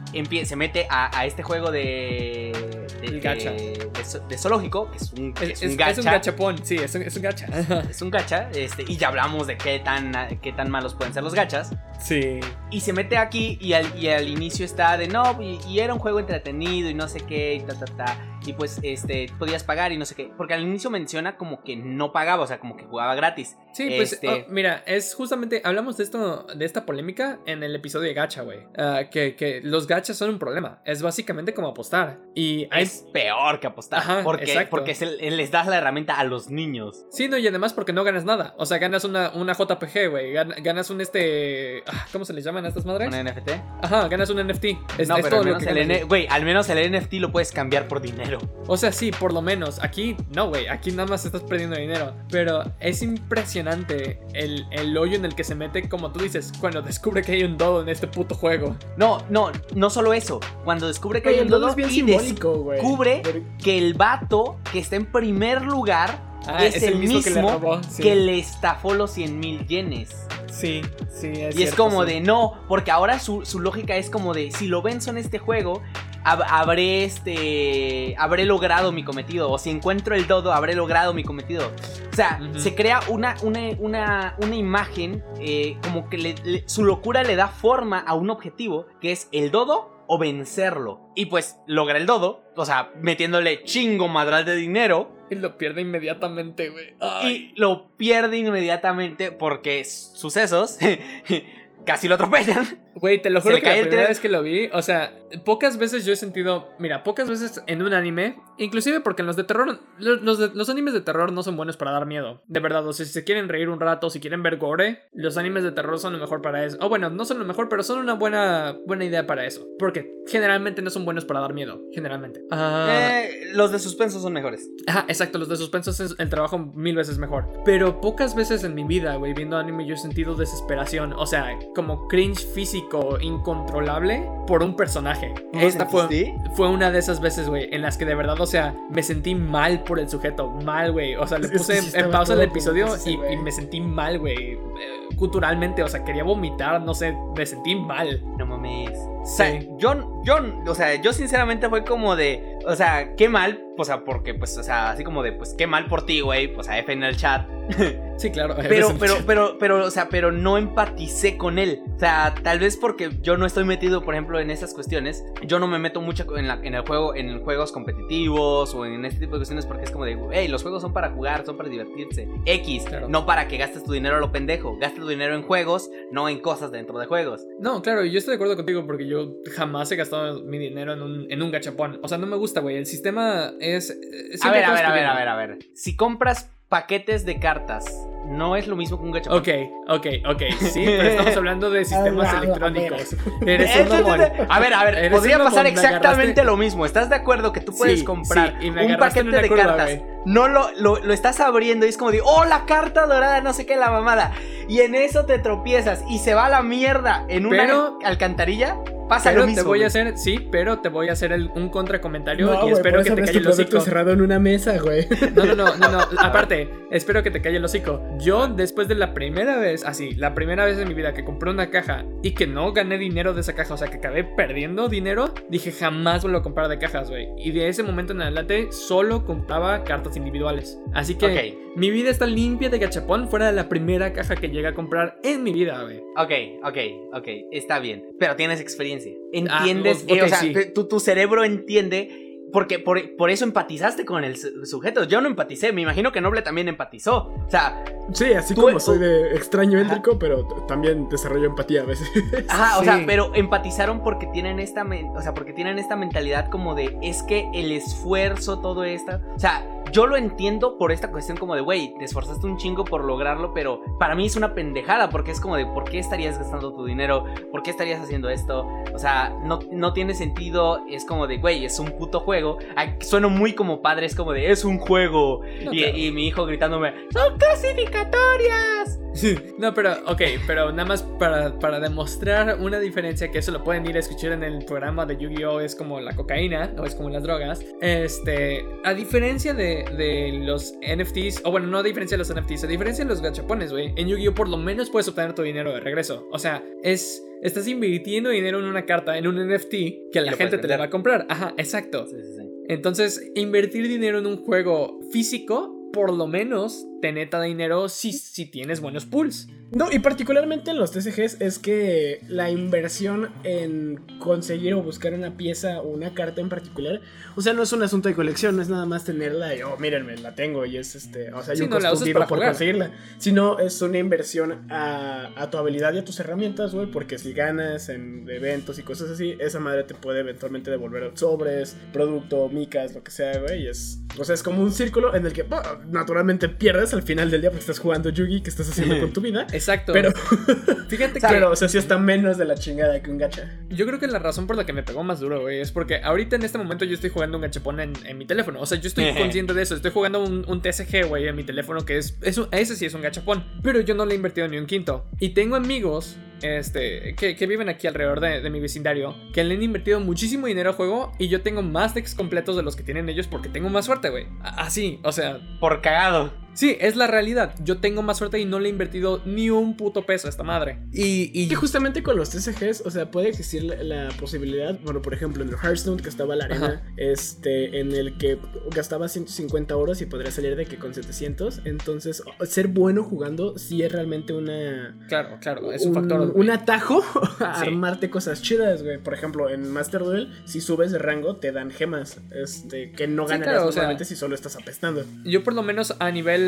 se mete a, a este juego de. de, gacha. de- de zo- de zoológico, que es un, es- un gacha. es un gachapón, sí, es un, es un gacha. Es un gacha, este, y ya hablamos de qué tan, qué tan malos pueden ser los gachas. sí. Y se mete aquí y al, y al inicio está de no, y, y era un juego entretenido y no sé qué, y ta, ta, ta. Y pues este, podías pagar y no sé qué. Porque al inicio menciona como que no pagaba, o sea, como que jugaba gratis. Sí, pues Este- oh, mira, es justamente, hablamos de esto, de esta polémica en el episodio de gacha, güey. Ah, que, que los gachas son un problema. Es básicamente como apostar. Y hay... Es peor que apostar. Ajá, porque exacto. porque se- les das la herramienta a los niños. Sí, no, y además porque no ganas nada. O sea, ganas una, una JPG, güey. Gan- Ganas un este... ah, ¿Cómo se les llaman a estas madres? ¿Un NFT? Ajá, ganas un NFT. Es, no, es pero todo al lo menos que el, N- al menos el NFT lo puedes cambiar por dinero. O sea, sí, por lo menos. Aquí no, güey. Aquí nada más estás perdiendo dinero. Pero es impresionante el, el hoyo en el que se mete, como tú dices, cuando descubre que hay un dodo en este puto juego. No, no, no solo eso. Cuando descubre que hay un dodo es bien y des- simbólico, güey. descubre Porque- que el vato que está en primer lugar Ah, es, el mismo, que le robó. Sí, que le estafó los 100 mil yenes. sí, sí, es y es como sí. de no, porque ahora su, su lógica es como de si lo venzo en este juego, hab- habré este habré logrado mi cometido. O si encuentro el dodo, habré logrado mi cometido. O sea, se crea una, una, una, una imagen eh, como que le- le- su locura le da forma a un objetivo que es el dodo o vencerlo. Y pues logra el dodo, o sea, metiéndole chingo madral de dinero. Y lo pierde inmediatamente, güey. Y lo pierde inmediatamente porque sucesos casi lo atropellan. Güey, te lo juro que la primera tren. vez que lo vi, o sea, pocas veces yo he sentido, mira, pocas veces en un anime, inclusive porque en los de terror, los, los de- los animes de terror no son buenos para dar miedo, de verdad, o sea, si se quieren reír un rato, si quieren ver gore, los animes de terror son lo mejor para eso, o bueno, no son lo mejor, pero son una buena, buena idea para eso, porque generalmente no son buenos para dar miedo, generalmente. Ah, Eh, los de suspenso son mejores. Ajá, exacto, los de suspenso es el trabajo mil veces mejor. Pero pocas veces en mi vida, güey, viendo anime yo he sentido desesperación. O sea, como cringe físico incontrolable por un personaje. ¿Lo Esta fue, fue una de esas veces, güey, en las que de verdad, o sea, me sentí mal por el sujeto. Mal, güey. O sea, le puse sí en- pausa el episodio y me sentí mal, güey. eh, Culturalmente, o sea, quería vomitar, no sé, me sentí mal. No mames. O sea, Sí. yo, yo, o sea, yo sinceramente fue como de, o sea, qué mal, o sea, porque, pues, o sea, así como de, pues, qué mal por ti, güey, pues, a F en el chat. Sí, claro. Pero, pero, chat. pero, pero, o sea, pero no empaticé con él. O sea, tal vez porque yo no estoy metido, por ejemplo, en esas cuestiones. Yo no me meto mucho en, la, en el juego, en juegos competitivos o en este tipo de cuestiones porque es como de, hey, los juegos son para jugar, son para divertirse. X, Claro. no para que gastes tu dinero a lo pendejo. Gastes tu dinero en juegos, no en cosas dentro de juegos. No, claro, yo estoy de acuerdo contigo porque yo jamás he gastado mi dinero en un, en un gachapón. O sea, no me gusta, güey. El sistema es... eh, A ver, a ver, a ver, a ver, a ver. Si compras paquetes de cartas, no es lo mismo que un gachapón. Ok, ok, ok. Sí, pero estamos hablando de sistemas Ah, electrónicos. a Eres Eh, un. A ver, a ver, podría un pasar exactamente agarraste- lo mismo. ¿Estás de acuerdo que tú puedes Sí, comprar sí, y me un paquete una de curva, cartas? No lo, lo, lo estás abriendo y es como de, oh, la carta dorada, no sé qué, la mamada. Y en eso te tropiezas y se va a la mierda en una Pero- alcantarilla. Pasa Pero lo mismo. te voy güey. a hacer, sí, pero te voy a hacer el- un contracomentario No, y güey, espero que te calle el hocico. cerrado en una mesa, güey. No, no, no, no, no. Aparte, espero que te calle el hocico. Yo, después de la primera vez, así, la primera vez en mi vida que compré una caja y que no gané dinero de esa caja, o sea, que acabé perdiendo dinero, dije jamás vuelvo a comprar de cajas, güey. Y de ese momento en adelante, solo compraba cartas individuales. Así que Ok. mi vida está limpia de gachapón fuera de la primera caja que llegué a comprar en mi vida, güey. Ok, ok, ok, está bien. Pero tienes experiencia. Ah, Entiendes, eh, o sea, sí. tu, tu cerebro entiende. Porque por, por eso empatizaste con el su- sujeto. Yo no empaticé. Me imagino que Noble también empatizó. O sea, Sí, así Tú- como soy de extraño Ajá. éntrico, pero también desarrollo empatía a veces. Ajá, o Sí. sea, pero empatizaron porque tienen esta, o sea, porque tienen esta mentalidad como de es que el esfuerzo, todo esto, o sea, yo lo entiendo por esta cuestión como de, güey, te esforzaste un chingo por lograrlo, pero para mí es una pendejada porque es como de, ¿por qué estarías gastando tu dinero? ¿Por qué estarías haciendo esto? O sea, no, no tiene sentido, es como de, güey, es un puto juego. Sueno muy como padre, es como de, es un juego. No, y, claro. y mi hijo gritándome, son clasificatorias. No, pero, ok, pero nada más para, para demostrar una diferencia, que eso lo pueden ir a escuchar en el programa de Yu-Gi-Oh! es como la cocaína, o es como las drogas. Este, a diferencia de, de los NFTs, o bueno, no a diferencia de los NFTs, a diferencia de los gachapones, güey, en Yu-Gi-Oh! por lo menos puedes obtener tu dinero de regreso. O sea, es. Estás invirtiendo dinero en una carta, en un NFT, que la gente te la va a comprar. Ajá, exacto. Sí, sí, sí. Entonces, invertir dinero en un juego físico, por lo menos, te neta dinero si, si tienes buenos pools. No, y particularmente en los TCGs es que la inversión en conseguir o buscar una pieza o una carta en particular, o sea, no es un asunto de colección, no es nada más tenerla y, oh, mírenme, la tengo y es este, o sea, hay Sí, un no, por jugar. conseguirla, sino es una inversión a, a tu habilidad y a tus herramientas, güey, porque si ganas en eventos y cosas así, esa madre te puede eventualmente devolver sobres, producto, micas, lo que sea, güey, y es, o sea, es como un círculo en el que, bah, naturalmente pierdes al final del día porque estás jugando Yugi, que estás haciendo con tu vida. Exacto. Pero, fíjate que pero, o sea, sí está menos de la chingada que un gacha. yo creo que la razón por la que me pegó más duro, güey, es porque ahorita en este momento yo estoy jugando un gachapón en, en mi teléfono. O sea, yo estoy consciente de eso. Estoy jugando un, un TSG, güey, en mi teléfono que es, es un- ese sí es un gachapón. Pero yo no le he invertido ni un quinto. Y tengo amigos este, que, que viven aquí alrededor de, de mi vecindario, que le han invertido muchísimo dinero al juego y yo tengo más decks completos de los que tienen ellos porque tengo más suerte, güey. Así, o sea, Por cagado. Sí, es la realidad. Yo tengo más suerte y no le he invertido ni un puto peso a esta madre. Y, y Y que justamente con los TCGs, o sea, puede existir la, la posibilidad, bueno, por ejemplo, en el Hearthstone que estaba la arena, Ajá. este, en el que gastaba 150 euros y podría salir de que con 700. Entonces, ser bueno jugando sí es realmente una. claro, claro, es un factor un atajo a armarte cosas chidas, güey. Por ejemplo, en Master Duel, si subes de rango, te dan gemas. Este, que no ganarías normalmente si solo estás apestando. Yo, por lo menos, a nivel.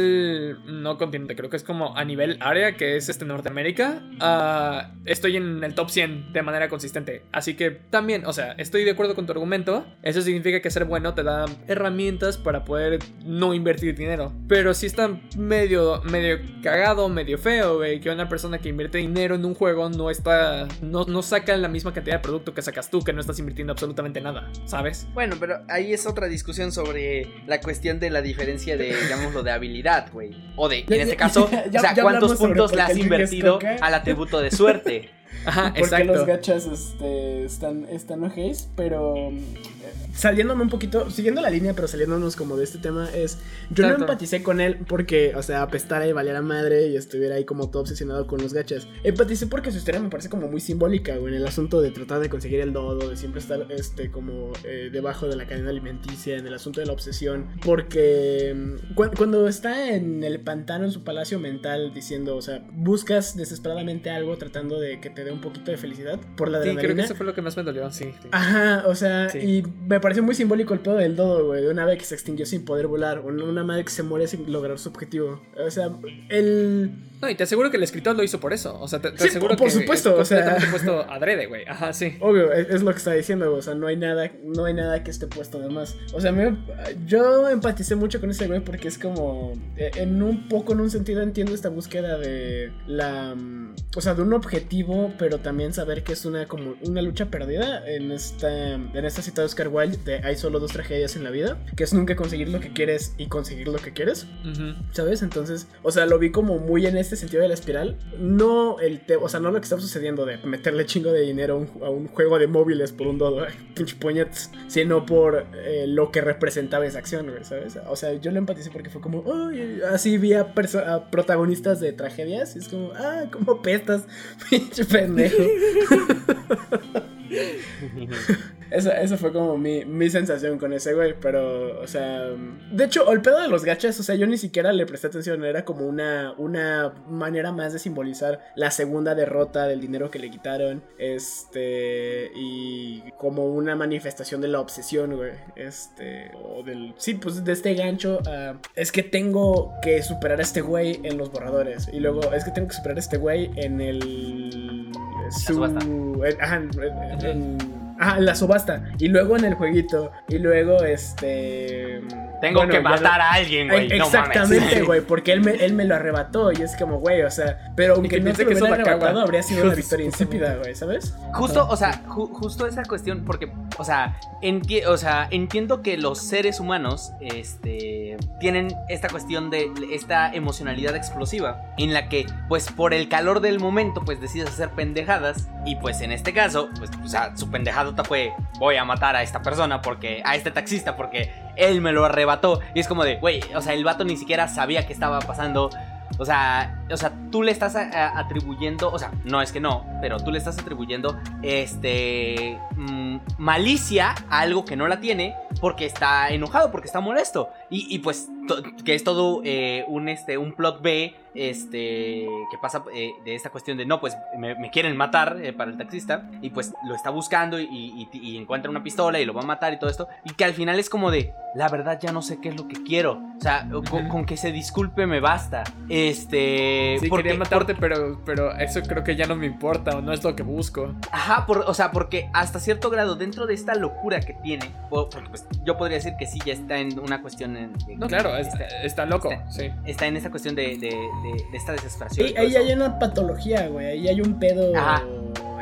No continente, creo que es como a nivel área, que es este Norteamérica. Ah, estoy en el top 100 de manera consistente. Así que también, o sea, estoy de acuerdo con tu argumento. Eso significa que ser bueno te da herramientas para poder no invertir dinero. Pero si está medio, medio cagado, medio feo, güey, que una persona que invierte dinero en un juego no está. No, no saca la misma cantidad de producto que sacas tú, que no estás invirtiendo absolutamente nada, ¿sabes? Bueno, pero ahí es otra discusión sobre la cuestión de la diferencia de, digámoslo, de habilidad, güey. O de, en este caso, o sea, cuántos puntos le has invertido al atributo de suerte. Ajá, Porque los gachas este, están, están ojéis, pero saliéndome un poquito, siguiendo la línea, pero saliéndonos como de este tema, es. Yo no empaticé con él porque, o sea, apestara y valiera madre y estuviera ahí como todo obsesionado con los gachas. Empaticé porque su historia me parece como muy simbólica, güey, en el asunto de tratar de conseguir el dodo, de siempre estar, este, como eh, debajo de la cadena alimenticia, en el asunto de la obsesión. Porque mm, cuando está en el pantano en su palacio mental diciendo, o sea, buscas desesperadamente algo tratando de que te dé un poquito de felicidad por la adrenalina. Sí, creo que eso fue lo que más me dolió, sí. Ajá, o sea, y me parece muy simbólico el pedo del dodo, güey. De una ave que se extinguió sin poder volar. O una madre que se muere sin lograr su objetivo. O sea, el. No, y te aseguro que el escritor lo hizo por eso. O sea, te, aseguro por, por supuesto, o sea. puesto adrede, güey. Ajá, sí. Obvio, es, lo que está diciendo, O sea, no hay nada, no hay nada que esté puesto de más. O sea, me, yo empaticé mucho con ese güey porque es como. E, en un poco, en un sentido, entiendo esta búsqueda de la. Mm, o sea, de un objetivo, pero también saber que es una como una lucha perdida en esta. En esta cita de Oscar Wilde hay solo dos tragedias en la vida, que es nunca conseguir lo que quieres y conseguir lo que quieres. ¿Sabes? Entonces, o sea, lo vi como muy en este sentido de la espiral. No el o sea, no lo que está sucediendo de meterle chingo de dinero a un, juego de móviles por un dodo, pinche puñetes, sino por eh, lo que representaba esa acción, ¿sabes? O sea, yo lo empaticé porque fue como, así vi a, a, protagonistas de tragedias y es como, ah, como pestas, pinche pendejo. Esa, fue como mi, mi, sensación con ese güey, pero, o sea, de hecho, el pedo de los gachas, o sea, yo ni siquiera le presté atención, era como una, una manera más de simbolizar la segunda derrota del dinero que le quitaron, este, y como una manifestación de la obsesión, güey, este, o del, sí, pues de este gancho, es que tengo que superar a este güey en los borradores, y luego es que tengo que superar a este güey en el... Su, ajá, en la subasta. Y luego en el jueguito. Y luego, este. Tengo que matar a alguien, güey. Exactamente, güey. porque él me, él me lo arrebató. Y es como, güey, o sea. Pero aunque no se lo hubiera arrebatado, habría sido una victoria insípida, güey, ¿sabes? Justo, o sea, justo esa cuestión. Porque, o sea, o sea, entiendo que los seres humanos, este. Tienen esta cuestión de esta emocionalidad explosiva. En la que, pues, por el calor del momento, pues decides hacer pendejadas. Y pues en este caso, pues, o sea, su pendejada fue, voy a matar a esta persona porque, a este taxista porque él me lo arrebató. Y es como de, güey, o sea, el vato ni siquiera sabía qué estaba pasando. O sea, o sea, tú le estás atribuyendo, o sea, no es que no, pero tú le estás atribuyendo este mm, malicia a algo que no la tiene porque está enojado, porque está molesto. Y, pues que es todo eh, un, este, un plot B este que pasa eh, de esta cuestión de no, pues me, quieren matar eh, para el taxista y pues lo está buscando y, encuentra una pistola y lo va a matar y todo esto y que al final es como de la verdad ya no sé qué es lo que quiero, o sea, con, que se disculpe me basta, este, sí, quería matarte pero pero eso creo que ya no me importa o no es lo que busco, ajá, por, o sea, porque hasta cierto grado dentro de esta locura que tiene, porque pues yo podría decir que sí ya está en una cuestión no, claro, está, loco, está, sí, está en esa cuestión de de, esta desesperación. Y ahí hay una patología, güey. Ahí hay un pedo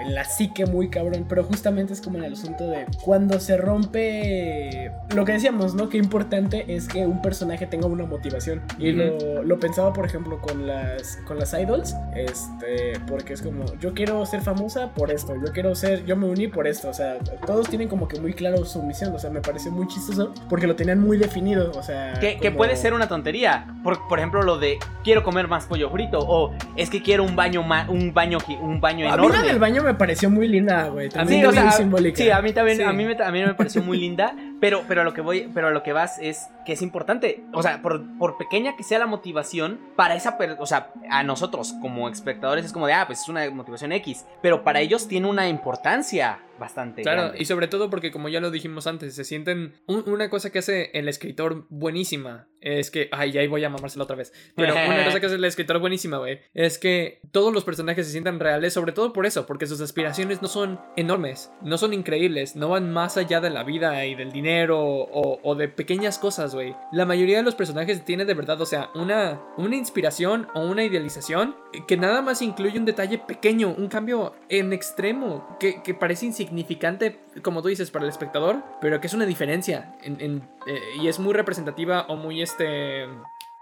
en la psique muy cabrón. Pero justamente es como en el asunto de cuando se rompe. Lo que decíamos, ¿no? Qué importante es que un personaje tenga una motivación. Y lo, pensaba, por ejemplo, con las, con las idols. Este, porque es como, yo quiero ser famosa por esto. Yo quiero ser, yo me uní por esto. O sea, todos tienen como que muy claro su misión. O sea, me parece muy chistoso porque lo tenían muy definido. O sea, que, puede ser una tontería. Por, por ejemplo, lo de quiero comer más pollo frito o es que quiero un baño un baño un baño enorme. A mí del baño me pareció muy linda, güey. También sí, o sea, simbólica. Sí, a mí también a mí me, me pareció muy linda, Pero, pero a lo que voy, pero a lo que vas es que es importante. O sea, por, por pequeña que sea la motivación, para esa o sea, a nosotros como espectadores es como de, ah, pues es una motivación X. Pero para ellos tiene una importancia bastante. Claro, grande. y sobre todo porque como ya lo dijimos antes, se sienten... un- una cosa que hace el escritor buenísima es que... Ay, ahí voy a mamársela otra vez. Pero una cosa que hace el escritor buenísima, güey, es que todos los personajes se sientan reales, sobre todo por eso, porque sus aspiraciones no son enormes, no son increíbles, no van más allá de la vida y del dinero o, o de pequeñas cosas, güey. La mayoría de los personajes tiene de verdad, o sea, una, una inspiración o una idealización que nada más incluye un detalle pequeño, un cambio en extremo, que, que parece insignificante, como tú dices, para el espectador, pero que es una diferencia en- en, eh, y es muy representativa o muy este...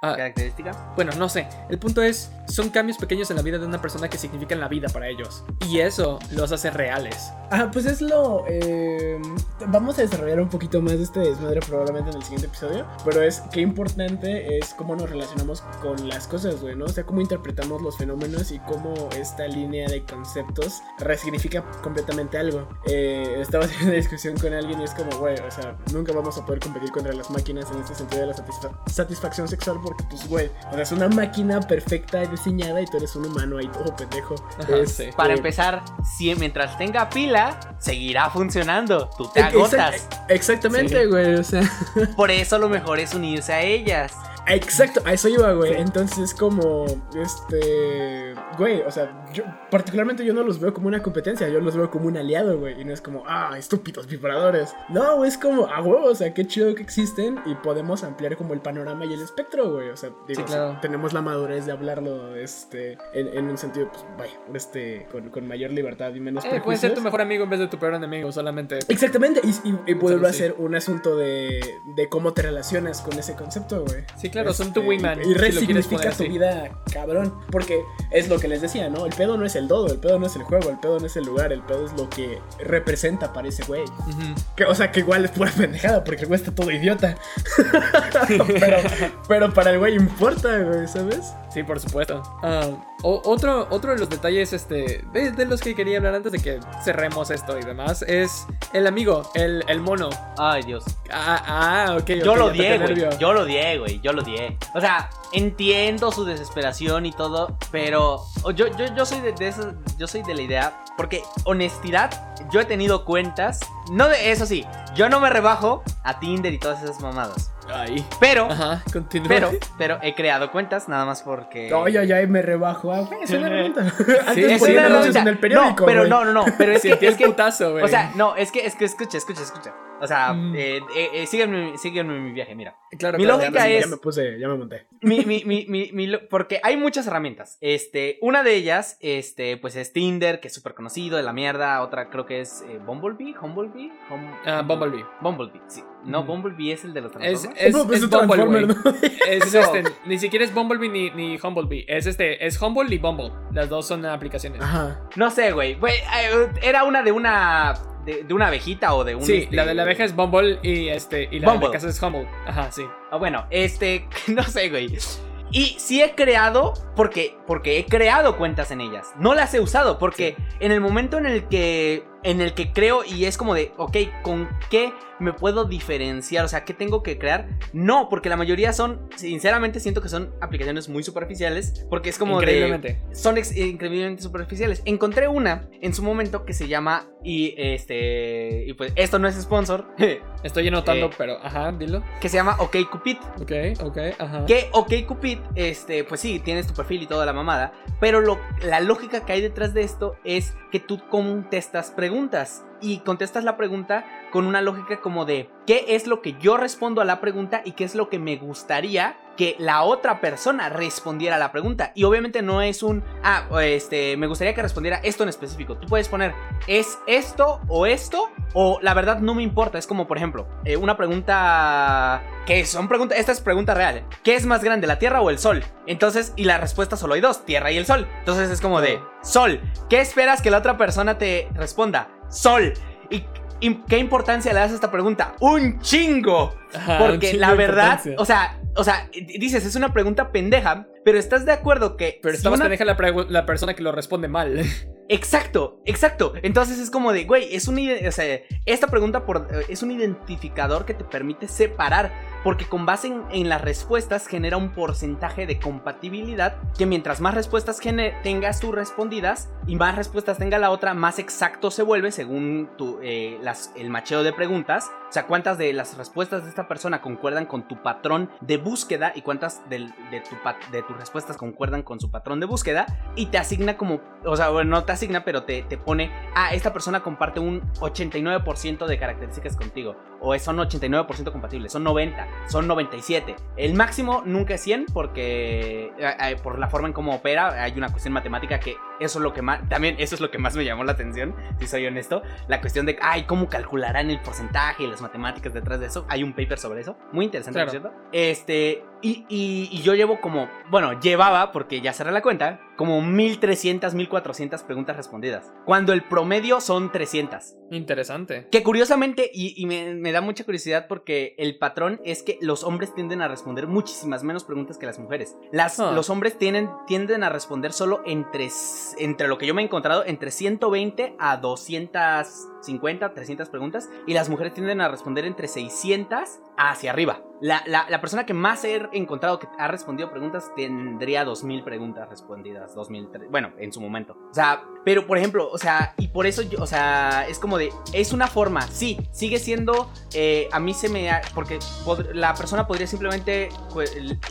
ah, característica. bueno, no sé. El punto es, son cambios pequeños en la vida de una persona que significan la vida para ellos. Y eso los hace reales. Ah, pues es lo. eh, vamos a desarrollar un poquito más de este desmadre probablemente en el siguiente episodio. Pero es qué importante es cómo nos relacionamos con las cosas, güey, ¿no? O sea, cómo interpretamos los fenómenos y cómo esta línea de conceptos resignifica completamente algo. Eh, estaba haciendo una discusión con alguien y es como, güey, o sea, nunca vamos a poder competir contra las máquinas en este sentido de la satisfa- satisfacción sexual porque, pues, güey, o sea, es una máquina perfecta y diseñada y tú eres un humano ahí todo pendejo. Ajá, sí. Para empezar, si mientras tenga pila, seguirá funcionando. Tú te agotas. Exactamente, Sí. güey, o sea. Por eso lo mejor es unirse a ellas. Exacto, a eso iba, güey. Sí. Entonces es como, este, güey, o sea, yo particularmente yo no los veo como una competencia, yo los veo como un aliado, güey. Y no es como, ah, estúpidos vibradores. No, es como, ah, huevo, o sea, qué chido que existen y podemos ampliar como el panorama y el espectro, güey. O sea, digo, Sí, claro. o sea, tenemos la madurez de hablarlo, este, en, en un sentido, pues, vaya, este, con, con mayor libertad y menos Eh, puede ser tu mejor amigo en vez de tu peor enemigo, solamente. Exactamente, y, y, y vuelve a ser un asunto de, de cómo te relacionas con ese concepto, güey. Sí, claro, son tu Este, wingman. Y si resignifica poner tu vida, cabrón. Porque es lo que les decía, ¿no? El pedo no es el dodo, el pedo no es el juego, el pedo no es el lugar, el pedo es lo que representa para ese güey. Que, o sea, que igual es pura pendejada, porque el güey está todo idiota. pero, pero para el güey importa, güey, ¿sabes? Sí, por supuesto. Ah, o- otro, otro de los detalles este, de, de los que quería hablar antes de que cerremos esto y demás es el amigo, el, el mono. Ay, Dios. Ah, ah ok. Yo lo toqué güey. Yo lo odié, güey. Yo lo odié. O sea, entiendo su desesperación y todo, pero yo, yo, yo soy de, de eso, yo soy de la idea, porque honestidad, yo he tenido cuentas, no de eso sí, yo no me rebajo a Tinder y todas esas mamadas, Ay. pero, Ajá, continúa. pero, pero he creado cuentas nada más porque. Ay, ay, ay, me rebajo. Ah, güey, es una herramienta. Antes es una herramienta. en el periódico. No, pero güey. no, no, no, pero es que, es que putazo, güey. o sea, no, es que, es que, escucha, escucha, escucha. O sea, Mm. eh, eh, eh, sígueme, sígueme en mi viaje, mira. claro, mi claro, lógica ya es- Ya me puse, ya me monté. mi, mi, mi, mi, mi lo- porque hay muchas herramientas. Este, una de ellas, este, pues es Tinder, que es súper conocido de la mierda. Otra creo que es eh, Bumblebee, Humblebee, Hum- Ah, Bumblebee. Bumblebee, sí. No, Ujú. Bumblebee es el de los Es, Transformers. es, No, pues es un Bumble, Transformer, güey. ¿no? Es este, ni siquiera es Bumblebee ni, ni Humblebee. Es este, es Humble y Bumble. Las dos son aplicaciones. Ajá. No sé, güey. Güey, eh, Era una de una. De, de una abejita o de un. Sí, este, la de la abeja es Bumble y este y la Bumble. de casa es Humble. Ajá, sí. Ah, bueno, este. No sé, güey. Y sí he creado, porque, porque he creado cuentas en ellas. No las he usado, porque en el momento en el que. En el que creo y es como de, ok, ¿con qué me puedo diferenciar? O sea, ¿qué tengo que crear? No, porque la mayoría son, sinceramente siento que son aplicaciones muy superficiales, porque es como de Increíblemente. son increíblemente superficiales. Encontré una en su momento que se llama y este y pues esto no es sponsor, Estoy anotando, Eh. pero ajá, dilo. que se llama OkCupid. Ok, ok, ajá. Que OkCupid, este, pues sí, tienes tu perfil y toda la mamada, pero lo, la lógica que hay detrás de esto es que tú contestas preguntas y contestas la pregunta con una lógica como de qué es lo que yo respondo a la pregunta y qué es lo que me gustaría que la otra persona respondiera a la pregunta. Y obviamente no es un, ah, este, me gustaría que respondiera esto en específico. Tú puedes poner, ¿es esto o esto? O la verdad no me importa. Es como, por ejemplo, eh, una pregunta que son preguntas, esta es pregunta real. ¿Qué es más grande, la Tierra o el Sol? Entonces, y la respuesta solo hay dos, Tierra y el Sol. Entonces es como de, Sol. ¿Qué esperas que la otra persona te responda? Sol. ¿Y, qué importancia le das a esta pregunta? Un chingo. Ajá, un Porque chingo la verdad, o sea, o sea, dices, es una pregunta pendeja, pero estás de acuerdo que Pero si está más una- pendeja la, la persona que lo responde mal. Exacto, exacto. Entonces es como de, güey, es un, o sea, esta pregunta por, eh, es un identificador que te permite separar, porque con base en, en las respuestas genera un porcentaje de compatibilidad que mientras más respuestas tengas tú respondidas y más respuestas tenga la otra, más exacto se vuelve según tu, eh, las, el macheo de preguntas. O sea, cuántas de las respuestas de esta persona concuerdan con tu patrón de búsqueda y cuántas del- de, tu, de tus respuestas concuerdan con su patrón de búsqueda y te asigna como, o sea, bueno, no te asigna, pero te, te pone, ah, esta persona comparte un 89% de características contigo. O son 89% compatibles, son 90, son 97. El máximo nunca es 100 porque eh, eh, por la forma en cómo opera hay una cuestión matemática que eso es lo que más, también eso es lo que más me llamó la atención, si soy honesto. La cuestión de, ay, ¿cómo calcularán el porcentaje y las matemáticas detrás de eso? Hay un paper sobre eso, muy interesante, por Claro. cierto. Este, y, y- y yo llevo como, bueno, llevaba, porque ya cerré la cuenta, como 1300, 1400 preguntas respondidas. Cuando el promedio son 300. Interesante. Que curiosamente, y, y me, me da mucha curiosidad porque el patrón es que los hombres tienden a responder muchísimas menos preguntas que las mujeres. Las, Ah. Los hombres tienen, tienden a responder solo entre, entre lo que yo me he encontrado, entre 120 a 250, 300 preguntas. Y las mujeres tienden a responder entre 600 hacia arriba. La, la- la persona que más he encontrado que ha respondido preguntas tendría 2000 preguntas respondidas. 2000, tre- bueno, en su momento. O sea, pero por ejemplo, o sea, y por eso yo, o sea, es como de, es una forma, sí, sigue siendo, eh, a mí se me, porque la persona podría simplemente cu-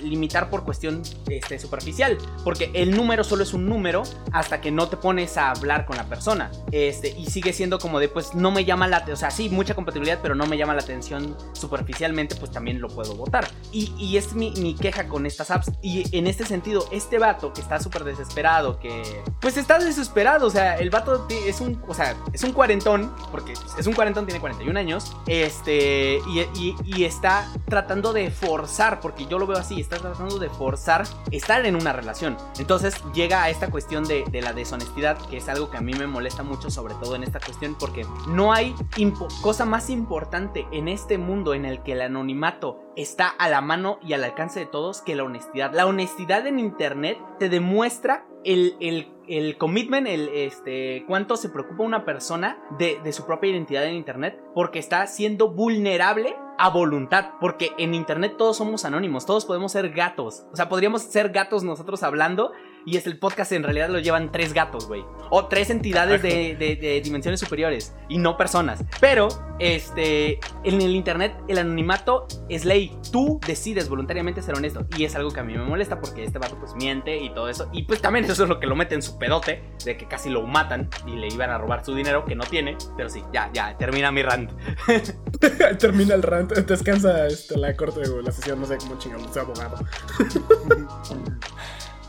limitar por cuestión este, superficial, porque el número solo es un número hasta que no te pones a hablar con la persona. Este, y sigue siendo como de, pues no me llama la, o sea, sí, mucha compatibilidad, pero no me llama la atención superficialmente, pues también lo puedo votar. Y, y es mi, mi queja con estas apps. Y en este sentido, este vato que está súper desesperado, que pues está desesperado, o sea, el vato es un, o sea, es un cuarentón, porque es un cuarentón, tiene 41 años, este, y, y- y está tratando de forzar, porque yo lo veo así, está tratando de forzar estar en una relación. Entonces llega a esta cuestión de, de la deshonestidad, que es algo que a mí me molesta mucho, sobre todo en esta cuestión, porque no hay cosa más importante en este mundo en el que el anonimato está a la mano y al alcance de todos que la honestidad. La honestidad en internet te demuestra el, el, el commitment, el este, cuánto se preocupa una persona de, de su propia identidad en internet, porque está siendo vulnerable a voluntad, porque en internet todos somos anónimos, todos podemos ser gatos, o sea, podríamos ser gatos nosotros hablando y es el podcast en realidad lo llevan tres gatos, güey, o tres entidades de, de- de dimensiones superiores y no personas, pero este, en el internet el anonimato es ley, tú decides voluntariamente ser honesto y es algo que a mí me molesta porque este vato pues miente y todo eso. Y pues también eso es lo que lo mete en su pedote de que casi lo matan y le iban a robar su dinero que no tiene, pero sí, ya, ya, termina mi rant. Termina el rant, descansa este, la corte o la sesión, no sé cómo chingamos, soy abogado.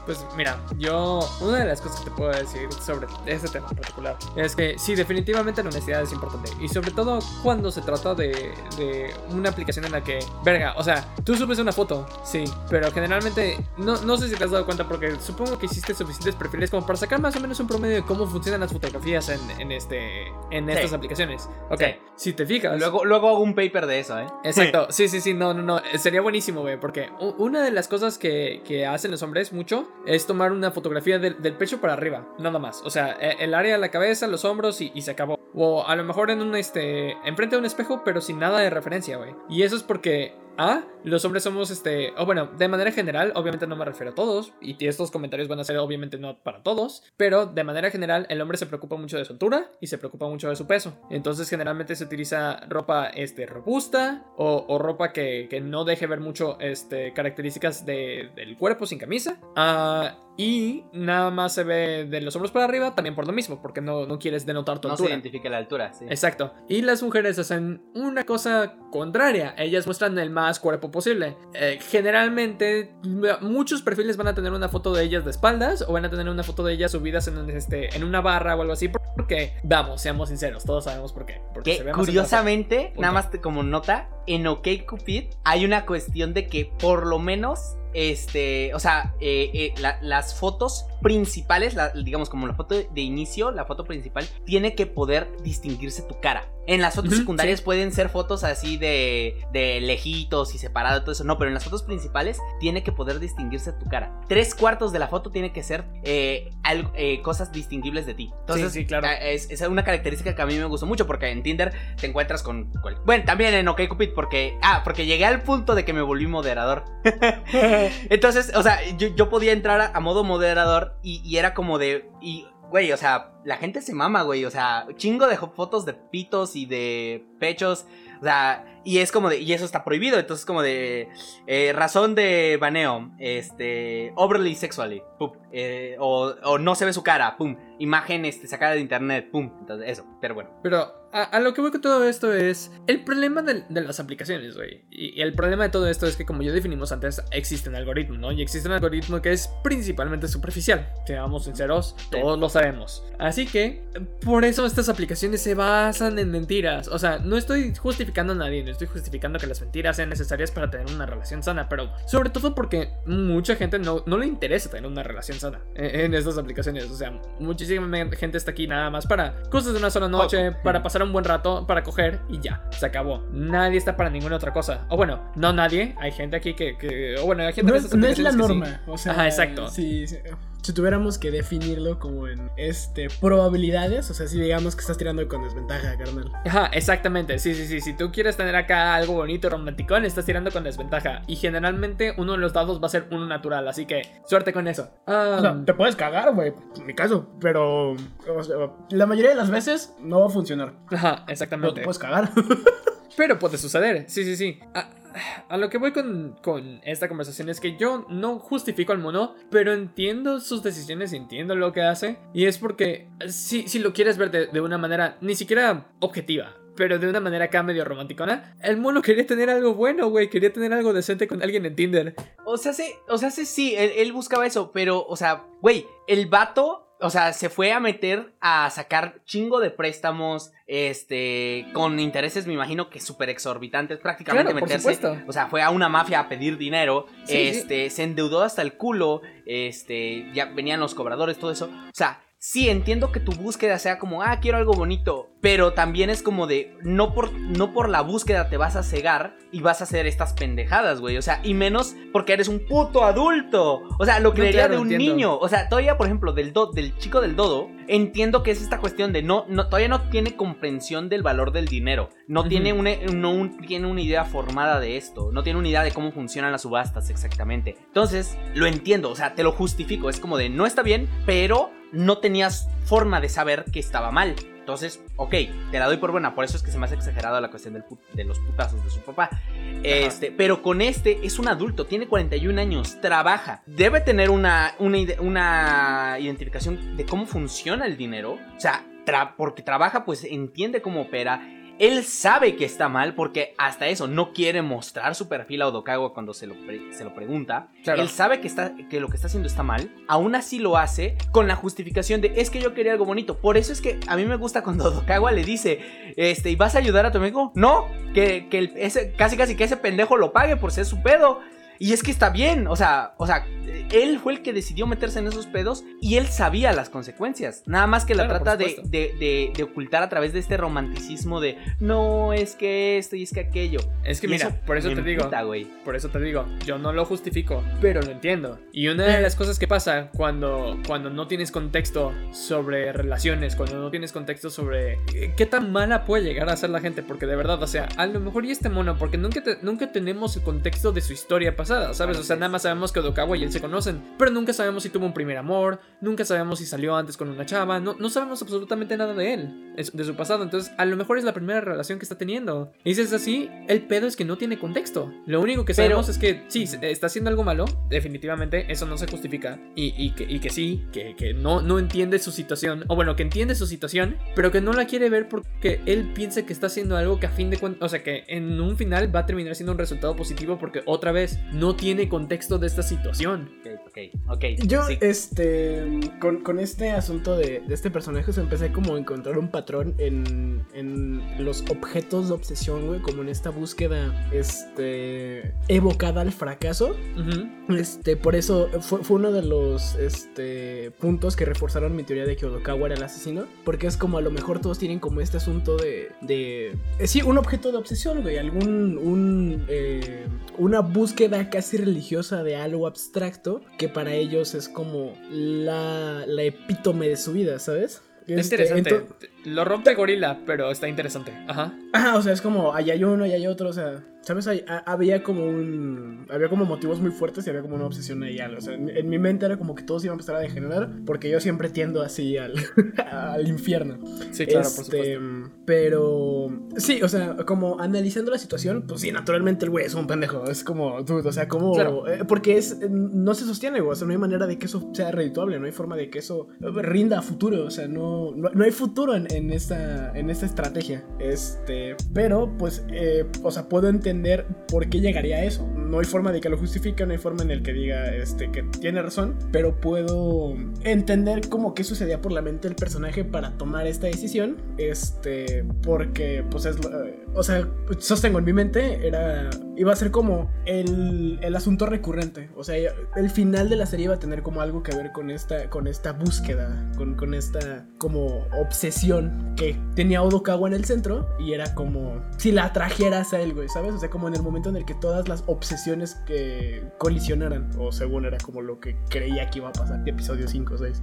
Pues mira, yo una de las cosas que te puedo decir sobre este tema en particular es que sí, definitivamente la honestidad es importante. Y sobre todo cuando se trata de, de una aplicación en la que, verga, o sea, tú subes una foto, sí, pero generalmente, no, no sé si te has dado cuenta porque supongo que hiciste suficientes perfiles como para sacar más o menos un promedio de cómo funcionan las fotografías en, en este, en Sí. estas aplicaciones. Ok, Sí. si te fijas... Luego, luego hago un paper de eso, ¿eh? Exacto, sí, sí, sí, no, no, no, sería buenísimo, güey, porque una de las cosas que, que hacen los hombres mucho es tomar una fotografía del, del pecho para arriba, nada más, o sea, e- el área de la cabeza, los hombros y, y se acabó. O a lo mejor en un, este, enfrente de un espejo, pero sin nada de referencia, güey. Y eso es porque... A, los hombres somos este, o bueno, de manera general, obviamente no me refiero a todos, y estos comentarios van a ser obviamente no para todos, pero de manera general el hombre se preocupa mucho de su altura y se preocupa mucho de su peso. Entonces generalmente se utiliza ropa este, robusta o, ropa que, que no deje ver mucho este, características de- del cuerpo sin camisa. Ah, y nada más se ve de los hombros para arriba también por lo mismo, porque no, no quieres denotar tu No se altura. identifica la altura, sí. Exacto. Y las mujeres hacen una cosa contraria. Ellas muestran el más cuerpo posible. Eh, generalmente, muchos perfiles van a tener una foto de ellas de espaldas o van a tener una foto de ellas subidas en, este, en una barra o algo así. Porque, vamos, seamos sinceros, todos sabemos por qué. Porque se ve curiosamente, nada más como nota, en OkCupid hay una cuestión de que por lo menos este, o sea, eh, eh, la- las fotos principales, la- digamos como la foto de inicio, la foto principal, tiene que poder distinguirse tu cara. En las fotos secundarias sí. pueden ser fotos así de, de lejitos y separado, todo eso. No, pero en las fotos principales tiene que poder distinguirse tu cara. Tres cuartos de la foto tiene que ser eh, algo- eh, cosas distinguibles de ti. Entonces, Sí, sí, claro. es, es una característica que a mí me gustó mucho porque en Tinder te encuentras con... Bueno, también en OkCupid porque... Ah, porque llegué al punto de que me volví moderador. Entonces, o sea, yo, yo podía entrar a, modo moderador y, era como de... Y, güey, o sea, la gente se mama, güey. O sea, chingo de fotos de pitos y de pechos. O sea, y es como de... Y eso está prohibido. Entonces, como de... eh, razón de baneo. Este... Overly sexually. Pum. eh, o, o no se ve su cara. Pum. Imagen este, sacada de internet. Pum. Entonces, eso. Pero bueno. Pero a, a lo que voy con todo esto es el problema de, de las aplicaciones, güey. Y, y el problema de todo esto es que, como ya definimos antes, existe un algoritmo, ¿no? Y existe un algoritmo que es principalmente superficial. Seamos sinceros, todos lo sabemos. Así que, por eso estas aplicaciones se basan en mentiras. O sea, no estoy justificando a nadie, no estoy justificando que las mentiras sean necesarias para tener una relación sana, pero sobre todo porque mucha gente no, no le interesa tener una relación sana en, en estas aplicaciones. O sea, muchísima gente está aquí nada más para cosas de una sola noche, para pasar un buen rato, para coger y ya, se acabó. Nadie está para ninguna otra cosa. O bueno, no nadie, hay gente aquí que, que- o bueno, hay gente No es, no es la que sí. norma. O sea, Ajá, exacto. Si, si- si tuviéramos que definirlo como en este probabilidades, o sea, si digamos que estás tirando con desventaja, carnal. Ajá, exactamente. Sí, sí, sí. Si tú quieres tener acá algo bonito, romanticón, estás tirando con desventaja. Y generalmente uno de los dados va a ser uno natural. Así que suerte con eso. Ah, O sea, te puedes cagar, güey, en mi caso, pero o sea, la mayoría de las veces no va a funcionar. ajá, Pero exactamente. te puedes cagar. Pero puede suceder, sí, sí, sí. A, a lo que voy con, esta conversación es que yo no justifico al mono, pero entiendo sus decisiones, entiendo lo que hace. Y es porque si, si lo quieres ver de, de una manera ni siquiera objetiva. Pero de una manera acá medio romanticona. El mono quería tener algo bueno, güey. Quería tener algo decente con alguien en Tinder. O sea, sí, o sea, sí, sí, él, él buscaba eso, pero, o sea, güey, el vato, o sea, se fue a meter a sacar chingo de préstamos, este, con intereses, me imagino que súper exorbitantes, prácticamente Claro, por meterse. supuesto. O sea, fue a una mafia a pedir dinero, Sí, sí. este, se endeudó hasta el culo, este, ya venían los cobradores, todo eso. O sea, sí, entiendo que tu búsqueda sea como, ah, quiero algo bonito, pero también es como de, no por, no por la búsqueda te vas a cegar y vas a hacer estas pendejadas, güey. O sea, y menos porque eres un puto adulto. O sea, lo No, creería claro, de un entiendo. niño. O sea, todavía, por ejemplo, del, do- del chico del dodo, entiendo que es esta cuestión de no, no todavía no tiene comprensión del valor del dinero. No, tiene una, no un- tiene una idea formada de esto. No tiene una idea de cómo funcionan las subastas exactamente. Entonces, lo entiendo. O sea, te lo justifico. Es como de no está bien, pero no tenías forma de saber que estaba mal. Entonces, ok, te la doy por buena. Por eso es que se me hace exagerado la cuestión del de los putazos de su papá. Este, pero con este es un adulto, tiene 41 años, trabaja. Debe tener una, una identificación de cómo funciona el dinero. O sea, tra- porque trabaja, pues entiende cómo opera. Él sabe que está mal porque hasta eso no quiere mostrar su perfil a Odokawa cuando se lo, pre- se lo pregunta. Claro. Él sabe que, está, que lo que está haciendo está mal. Aún así lo hace con la justificación de es que yo quería algo bonito. Por eso es que a mí me gusta cuando Odokawa le dice, este, ¿y vas a ayudar a tu amigo? No, que, que el- ese, casi casi que ese pendejo lo pague por ser su pedo. Y es que está bien, o sea, o sea, él fue el que decidió meterse en esos pedos y él sabía las consecuencias. Nada más que la Claro, trata de, de- de- de ocultar a través de este romanticismo de no, es que esto y es que aquello. Es que Y mira, por eso te digo. güey. Por eso te digo, yo no lo justifico, pero lo entiendo. Y una de las cosas que pasa cuando, cuando no tienes contexto sobre relaciones, cuando no tienes contexto sobre eh, qué tan mala puede llegar a ser la gente, porque de verdad, o sea, a lo mejor y este mono, porque nunca, te- nunca tenemos el contexto de su historia pasada, ¿sabes? O sea, nada más sabemos que Odokawa y él se conocen, pero nunca sabemos si tuvo un primer amor, nunca sabemos si salió antes con una chava, no, no sabemos absolutamente nada de él, de su pasado, entonces a lo mejor es la primera relación que está teniendo. Y si es así, el pedo es que no tiene contexto. Lo único que Pero- sabemos es que sí, se- está haciendo algo malo, definitivamente, eso no se justifica. Y, y que, y que sí, que, que no, no entiende su situación, o bueno, que entiende su situación, pero que no la quiere ver porque él piensa que está haciendo algo que a fin de cuentas, o sea, que en un final va a terminar siendo un resultado positivo porque otra vez no tiene contexto de esta situación. Ok, Ok, ok. Yo, sí. este, con, con este asunto de, de este personaje, se empecé como a encontrar un patrón en, en los objetos de obsesión, güey, como en esta búsqueda, este, evocada al fracaso. Este, por eso fue, fue uno de los este, puntos que reforzaron mi teoría de que Odokawa era el asesino. Porque es como a lo mejor todos tienen como este asunto de. de eh, sí, un objeto de obsesión, güey. Algún. Un, eh, una búsqueda casi religiosa de algo abstracto que para ellos es como la, la epítome de su vida, ¿sabes? Es Este, interesante. Lo rompe gorila, pero está interesante. Ajá. Ajá, o sea, es como, allá hay uno y allá hay otro, o sea, ¿sabes? Hay- ha- había como un... Había como motivos muy fuertes y había como una obsesión ahí. O sea, en, en mi mente era como que todos iban a empezar a degenerar porque yo siempre tiendo así al, al infierno. Sí, claro, por Este, supuesto. Pero... Sí, o sea, como analizando la situación, pues sí, naturalmente el güey es un pendejo. Es como, dude, o sea, como... Claro. eh, porque es... No se sostiene, güey. O sea, no hay manera de que eso sea redituable. No hay forma de que eso eh, rinda a futuro. O sea, no, no, no hay futuro en, en esta, en esta estrategia. Este... Pero, pues, eh, o sea, puedo entender por qué llegaría a eso. No hay forma de que lo justifique, no hay forma en el que diga este, que tiene razón. Pero puedo entender como qué sucedía por la mente del personaje para tomar esta decisión. Este... Porque, pues, es... o sea, sostengo en mi mente, era... Iba a ser como el, el asunto recurrente. O sea, el final de la serie iba a tener como algo que ver con esta, con esta búsqueda, con, con esta como obsesión que tenía Odokawa en el centro y era como si la atrajeras a él, güey, ¿sabes? O sea, como en el momento en el que todas las obsesiones que colisionaran, o según era como lo que creía que iba a pasar de episodio 5 o 6.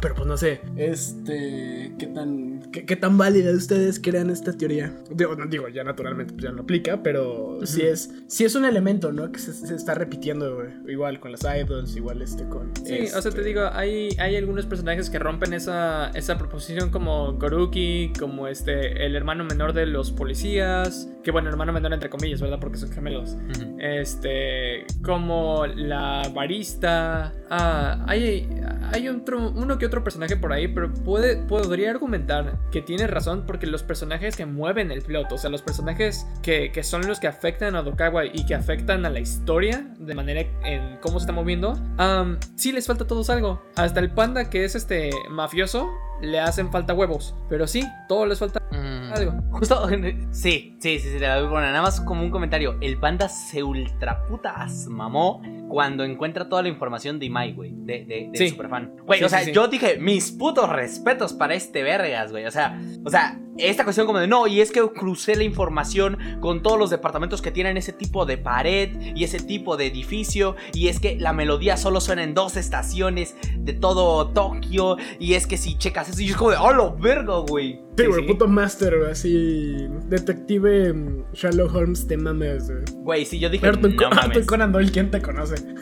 Pero pues no sé, este, qué tan, qué, qué tan válida de ustedes crean esta teoría. Digo, no, digo, ya naturalmente pues ya no aplica, pero sí Ujú. es, sí es un elemento, ¿no? Que se, se está repitiendo, güey. Igual con las idols, igual este con... Sí, o sea, te este- digo, hay, hay algunos personajes que rompen esa, esa proposición como Goruki, como este, el hermano menor de los policías, que bueno, hermano menor entre comillas, ¿verdad? Porque son gemelos. Este, como la barista. Ah, hay, hay otro, uno que otro personaje por ahí, pero puede, podría argumentar que tiene razón porque los personajes que mueven el plot, o sea, los personajes que, que son los que afectan a Dokawa y que afectan a la historia de manera en cómo se está moviendo, am, sí les falta a todos algo. Hasta el panda que es este mafioso, le hacen falta huevos, pero sí, todos les falta Mm. algo. Justo, sí, sí, sí, sí, te la doy buena. Nada más como un comentario. El panda se ultraputas mamó cuando encuentra toda la información de Imai, güey. De, de, del Sí. superfan. Güey, Sí, o sea, sí. yo dije, mis putos respetos para este vergas, güey. O sea, o sea, esta cuestión como de no, y es que crucé la información con todos los departamentos que tienen ese tipo de pared y ese tipo de edificio. Y es que la melodía solo suena en dos estaciones de todo Tokio. Y es que si checas eso, y es como de, ¡oh, lo verga, güey! Sí, güey, sí. puto master, güey, así. Detective Sherlock Holmes, te mames, güey. Güey, sí, yo dije, no mames. Conan Doyle, ¿quién te conoce?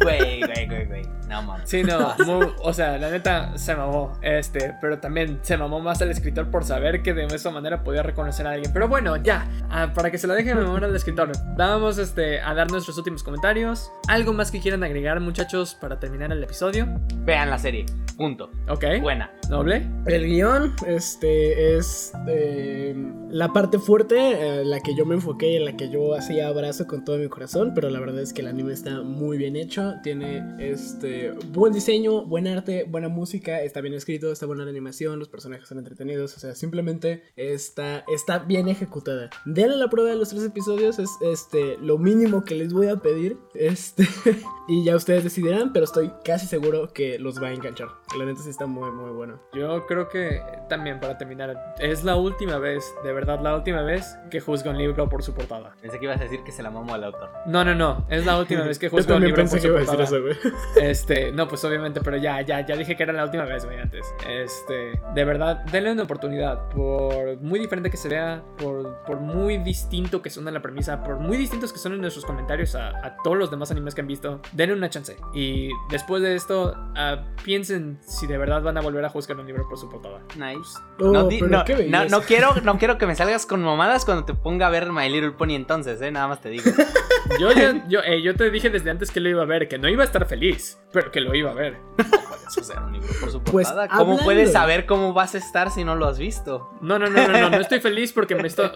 Güey, güey, güey, güey. No mames. Sí, no, muy- o sea, la neta se mamó, este, pero también se mamó más el escritor por saber que de esa manera podía reconocer a alguien. Pero bueno, ya, ah, para que se la dejen en memoria al escritor, vamos este, a dar nuestros últimos comentarios. ¿Algo más que quieran agregar, muchachos, para terminar el episodio? Vean la serie. Punto. Ok, Buena. noble. El guion, este, es eh, la parte fuerte, eh, la que yo me enfoqué en la que yo hacía abrazo con todo mi corazón, pero la verdad es que el anime está muy bien hecho, tiene este buen diseño, buen arte, buena música, está bien escrito, está buena la animación, los personajes están entretenidos, o sea, simplemente está, está bien ejecutada. Denle la prueba de los tres episodios, es este lo mínimo que les voy a pedir, este, y ya ustedes decidirán, pero estoy casi seguro que los va a enganchar. La neta sí está muy, muy bueno. Yo creo que también para terminar, es la última vez, de verdad la última vez que juzgo un libro por su portada. Pensé que ibas a decir que se la mamo al autor. No, no, no, es la última vez que juzgo un libro pensé por que su iba a decir portada. eso, güey. Este, no, pues obviamente, pero ya, ya, ya dije que era la última vez, güey, antes. Este, de verdad, denle una oportunidad. Por muy diferente que se vea, por, por muy distinto que suene la premisa, por muy distintos que son nuestros comentarios a, a todos los demás animes que han visto, denle una chance. Y después de esto, ah, piensen si de verdad van a volver a juzgar un libro por su portada. Nice. Oh, no, di- no, no, quiero, no quiero que me salgas con mamadas cuando te ponga a ver My Little Pony entonces, eh. Nada más te digo. Yo, ya- yo, eh, yo te dije desde antes que lo iba a ver, que no iba a estar feliz. pero que lo iba a ver. Un libro por su Pues. ¿Cómo hablando- puedes saber cómo vas a estar si no lo has visto? No, no, no, no, no, no estoy feliz porque me estoy...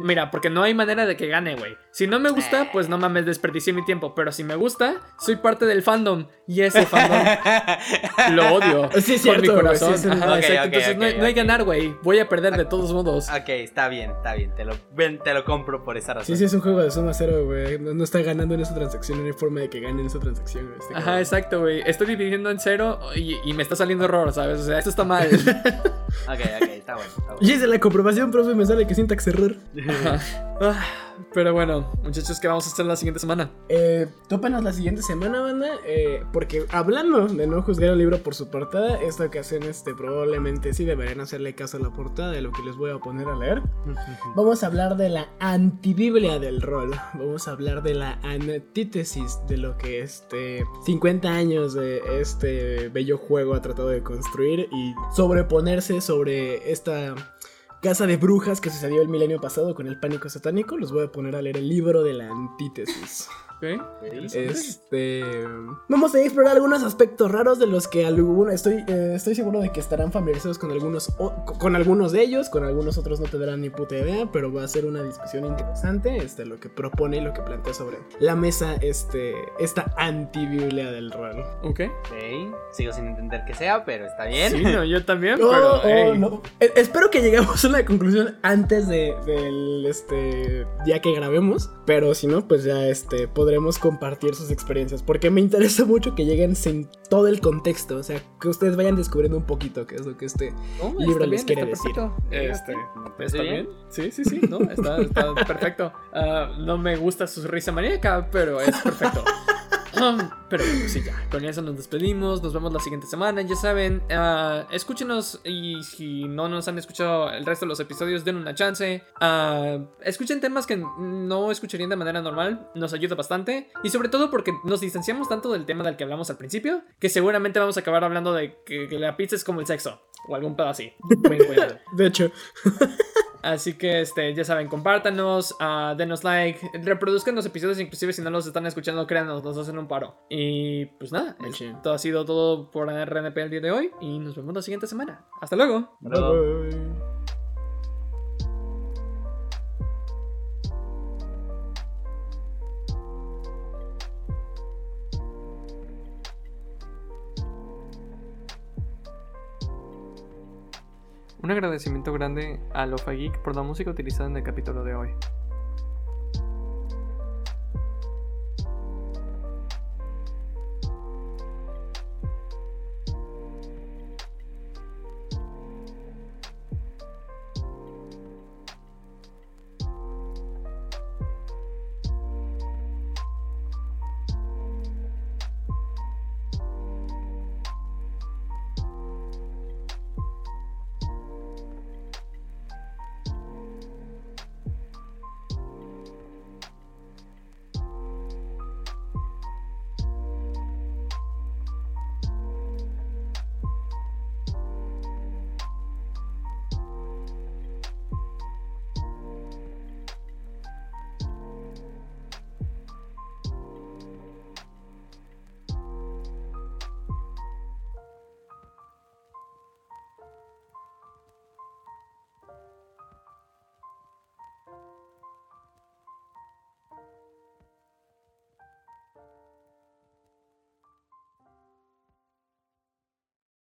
mira, porque no hay manera de que gane, güey. Si no me gusta, pues no mames, desperdicié mi tiempo. Pero si me gusta, soy parte del fandom. Y ese fandom lo odio. Sí, por mi cierto, corazón. sí, Ajá, Entonces no, no hay ganar, güey. Voy a perder de todos modos. Ok, está bien, está bien. Te lo, ven, te lo compro por esa razón. Sí, sí, es un juego de suma cero, güey. No, no está ganando en esa transacción, no hay forma de que gane en esa transacción, güey. Este Ajá, cabrón. exacto, güey. Estoy dividiendo en cero y, y me está saliendo error, ¿sabes? O sea, esto está mal. Ok, ok, está bueno. Está bueno. Y hice la comprobación, profe, me sale que syntax error. Ah, Pero bueno, muchachos, ¿qué vamos a hacer la siguiente semana? Eh, tópanos la siguiente semana, banda. eh, porque hablando de no juzgar el libro por su portada, esta ocasión este, probablemente sí deberían hacerle caso a la portada de lo que les voy a poner a leer. Vamos a hablar de la antibiblia del rol. Vamos a hablar de la antítesis de lo que este 50 años de este bello juego ha tratado de construir y sobreponerse sobre esta casa de brujas que sucedió el milenio pasado con el pánico satánico. Los voy a poner a leer el libro de la antítesis. Este. Vamos a explorar algunos aspectos raros de los que alguno, estoy, eh, estoy seguro de que estarán familiarizados con algunos, o- con algunos de ellos, con algunos otros no tendrán ni puta idea, pero va a ser una discusión interesante. Este, lo que propone y lo que plantea sobre la mesa, este, esta antibiblia del rol. ¿Ok? Ok, sigo sin entender qué sea, pero está bien. Sí, no, yo también, pero... oh, hey. no. Eh, espero que lleguemos a una conclusión antes de, del este día que grabemos. Pero si no, pues ya este podremos compartir sus experiencias. Porque me interesa mucho que lleguen sin todo el contexto. O sea, que ustedes vayan descubriendo un poquito qué es lo que este. No, libro está les bien, quiere está perfecto. Este, ¿Te ¿Está bien? Sí, sí, sí, no, está, está perfecto. Ah, no me gusta su risa maníaca, pero es perfecto. Pero bueno, sí, ya. Con eso nos despedimos. Nos vemos la siguiente semana. Ya saben, ah, escúchenos. Y si no nos han escuchado el resto de los episodios, den una chance. Ah, escuchen temas que no escucharían de manera normal. Nos ayuda bastante. Y sobre todo porque nos distanciamos tanto del tema del que hablamos al principio. Que seguramente vamos a acabar hablando de que, la pizza es como el sexo. O algún pedo así. De hecho, Así que, este, ya saben, compártanos, ah, denos like, reproduzcan los episodios, inclusive si no los están escuchando, créanos, nos hacen un paro. Y pues nada, esto ha sido todo por RNP el día de hoy y nos vemos la siguiente semana. Hasta luego. Luego. bye. Un agradecimiento grande a Lofa Geek por la música utilizada en el capítulo de hoy.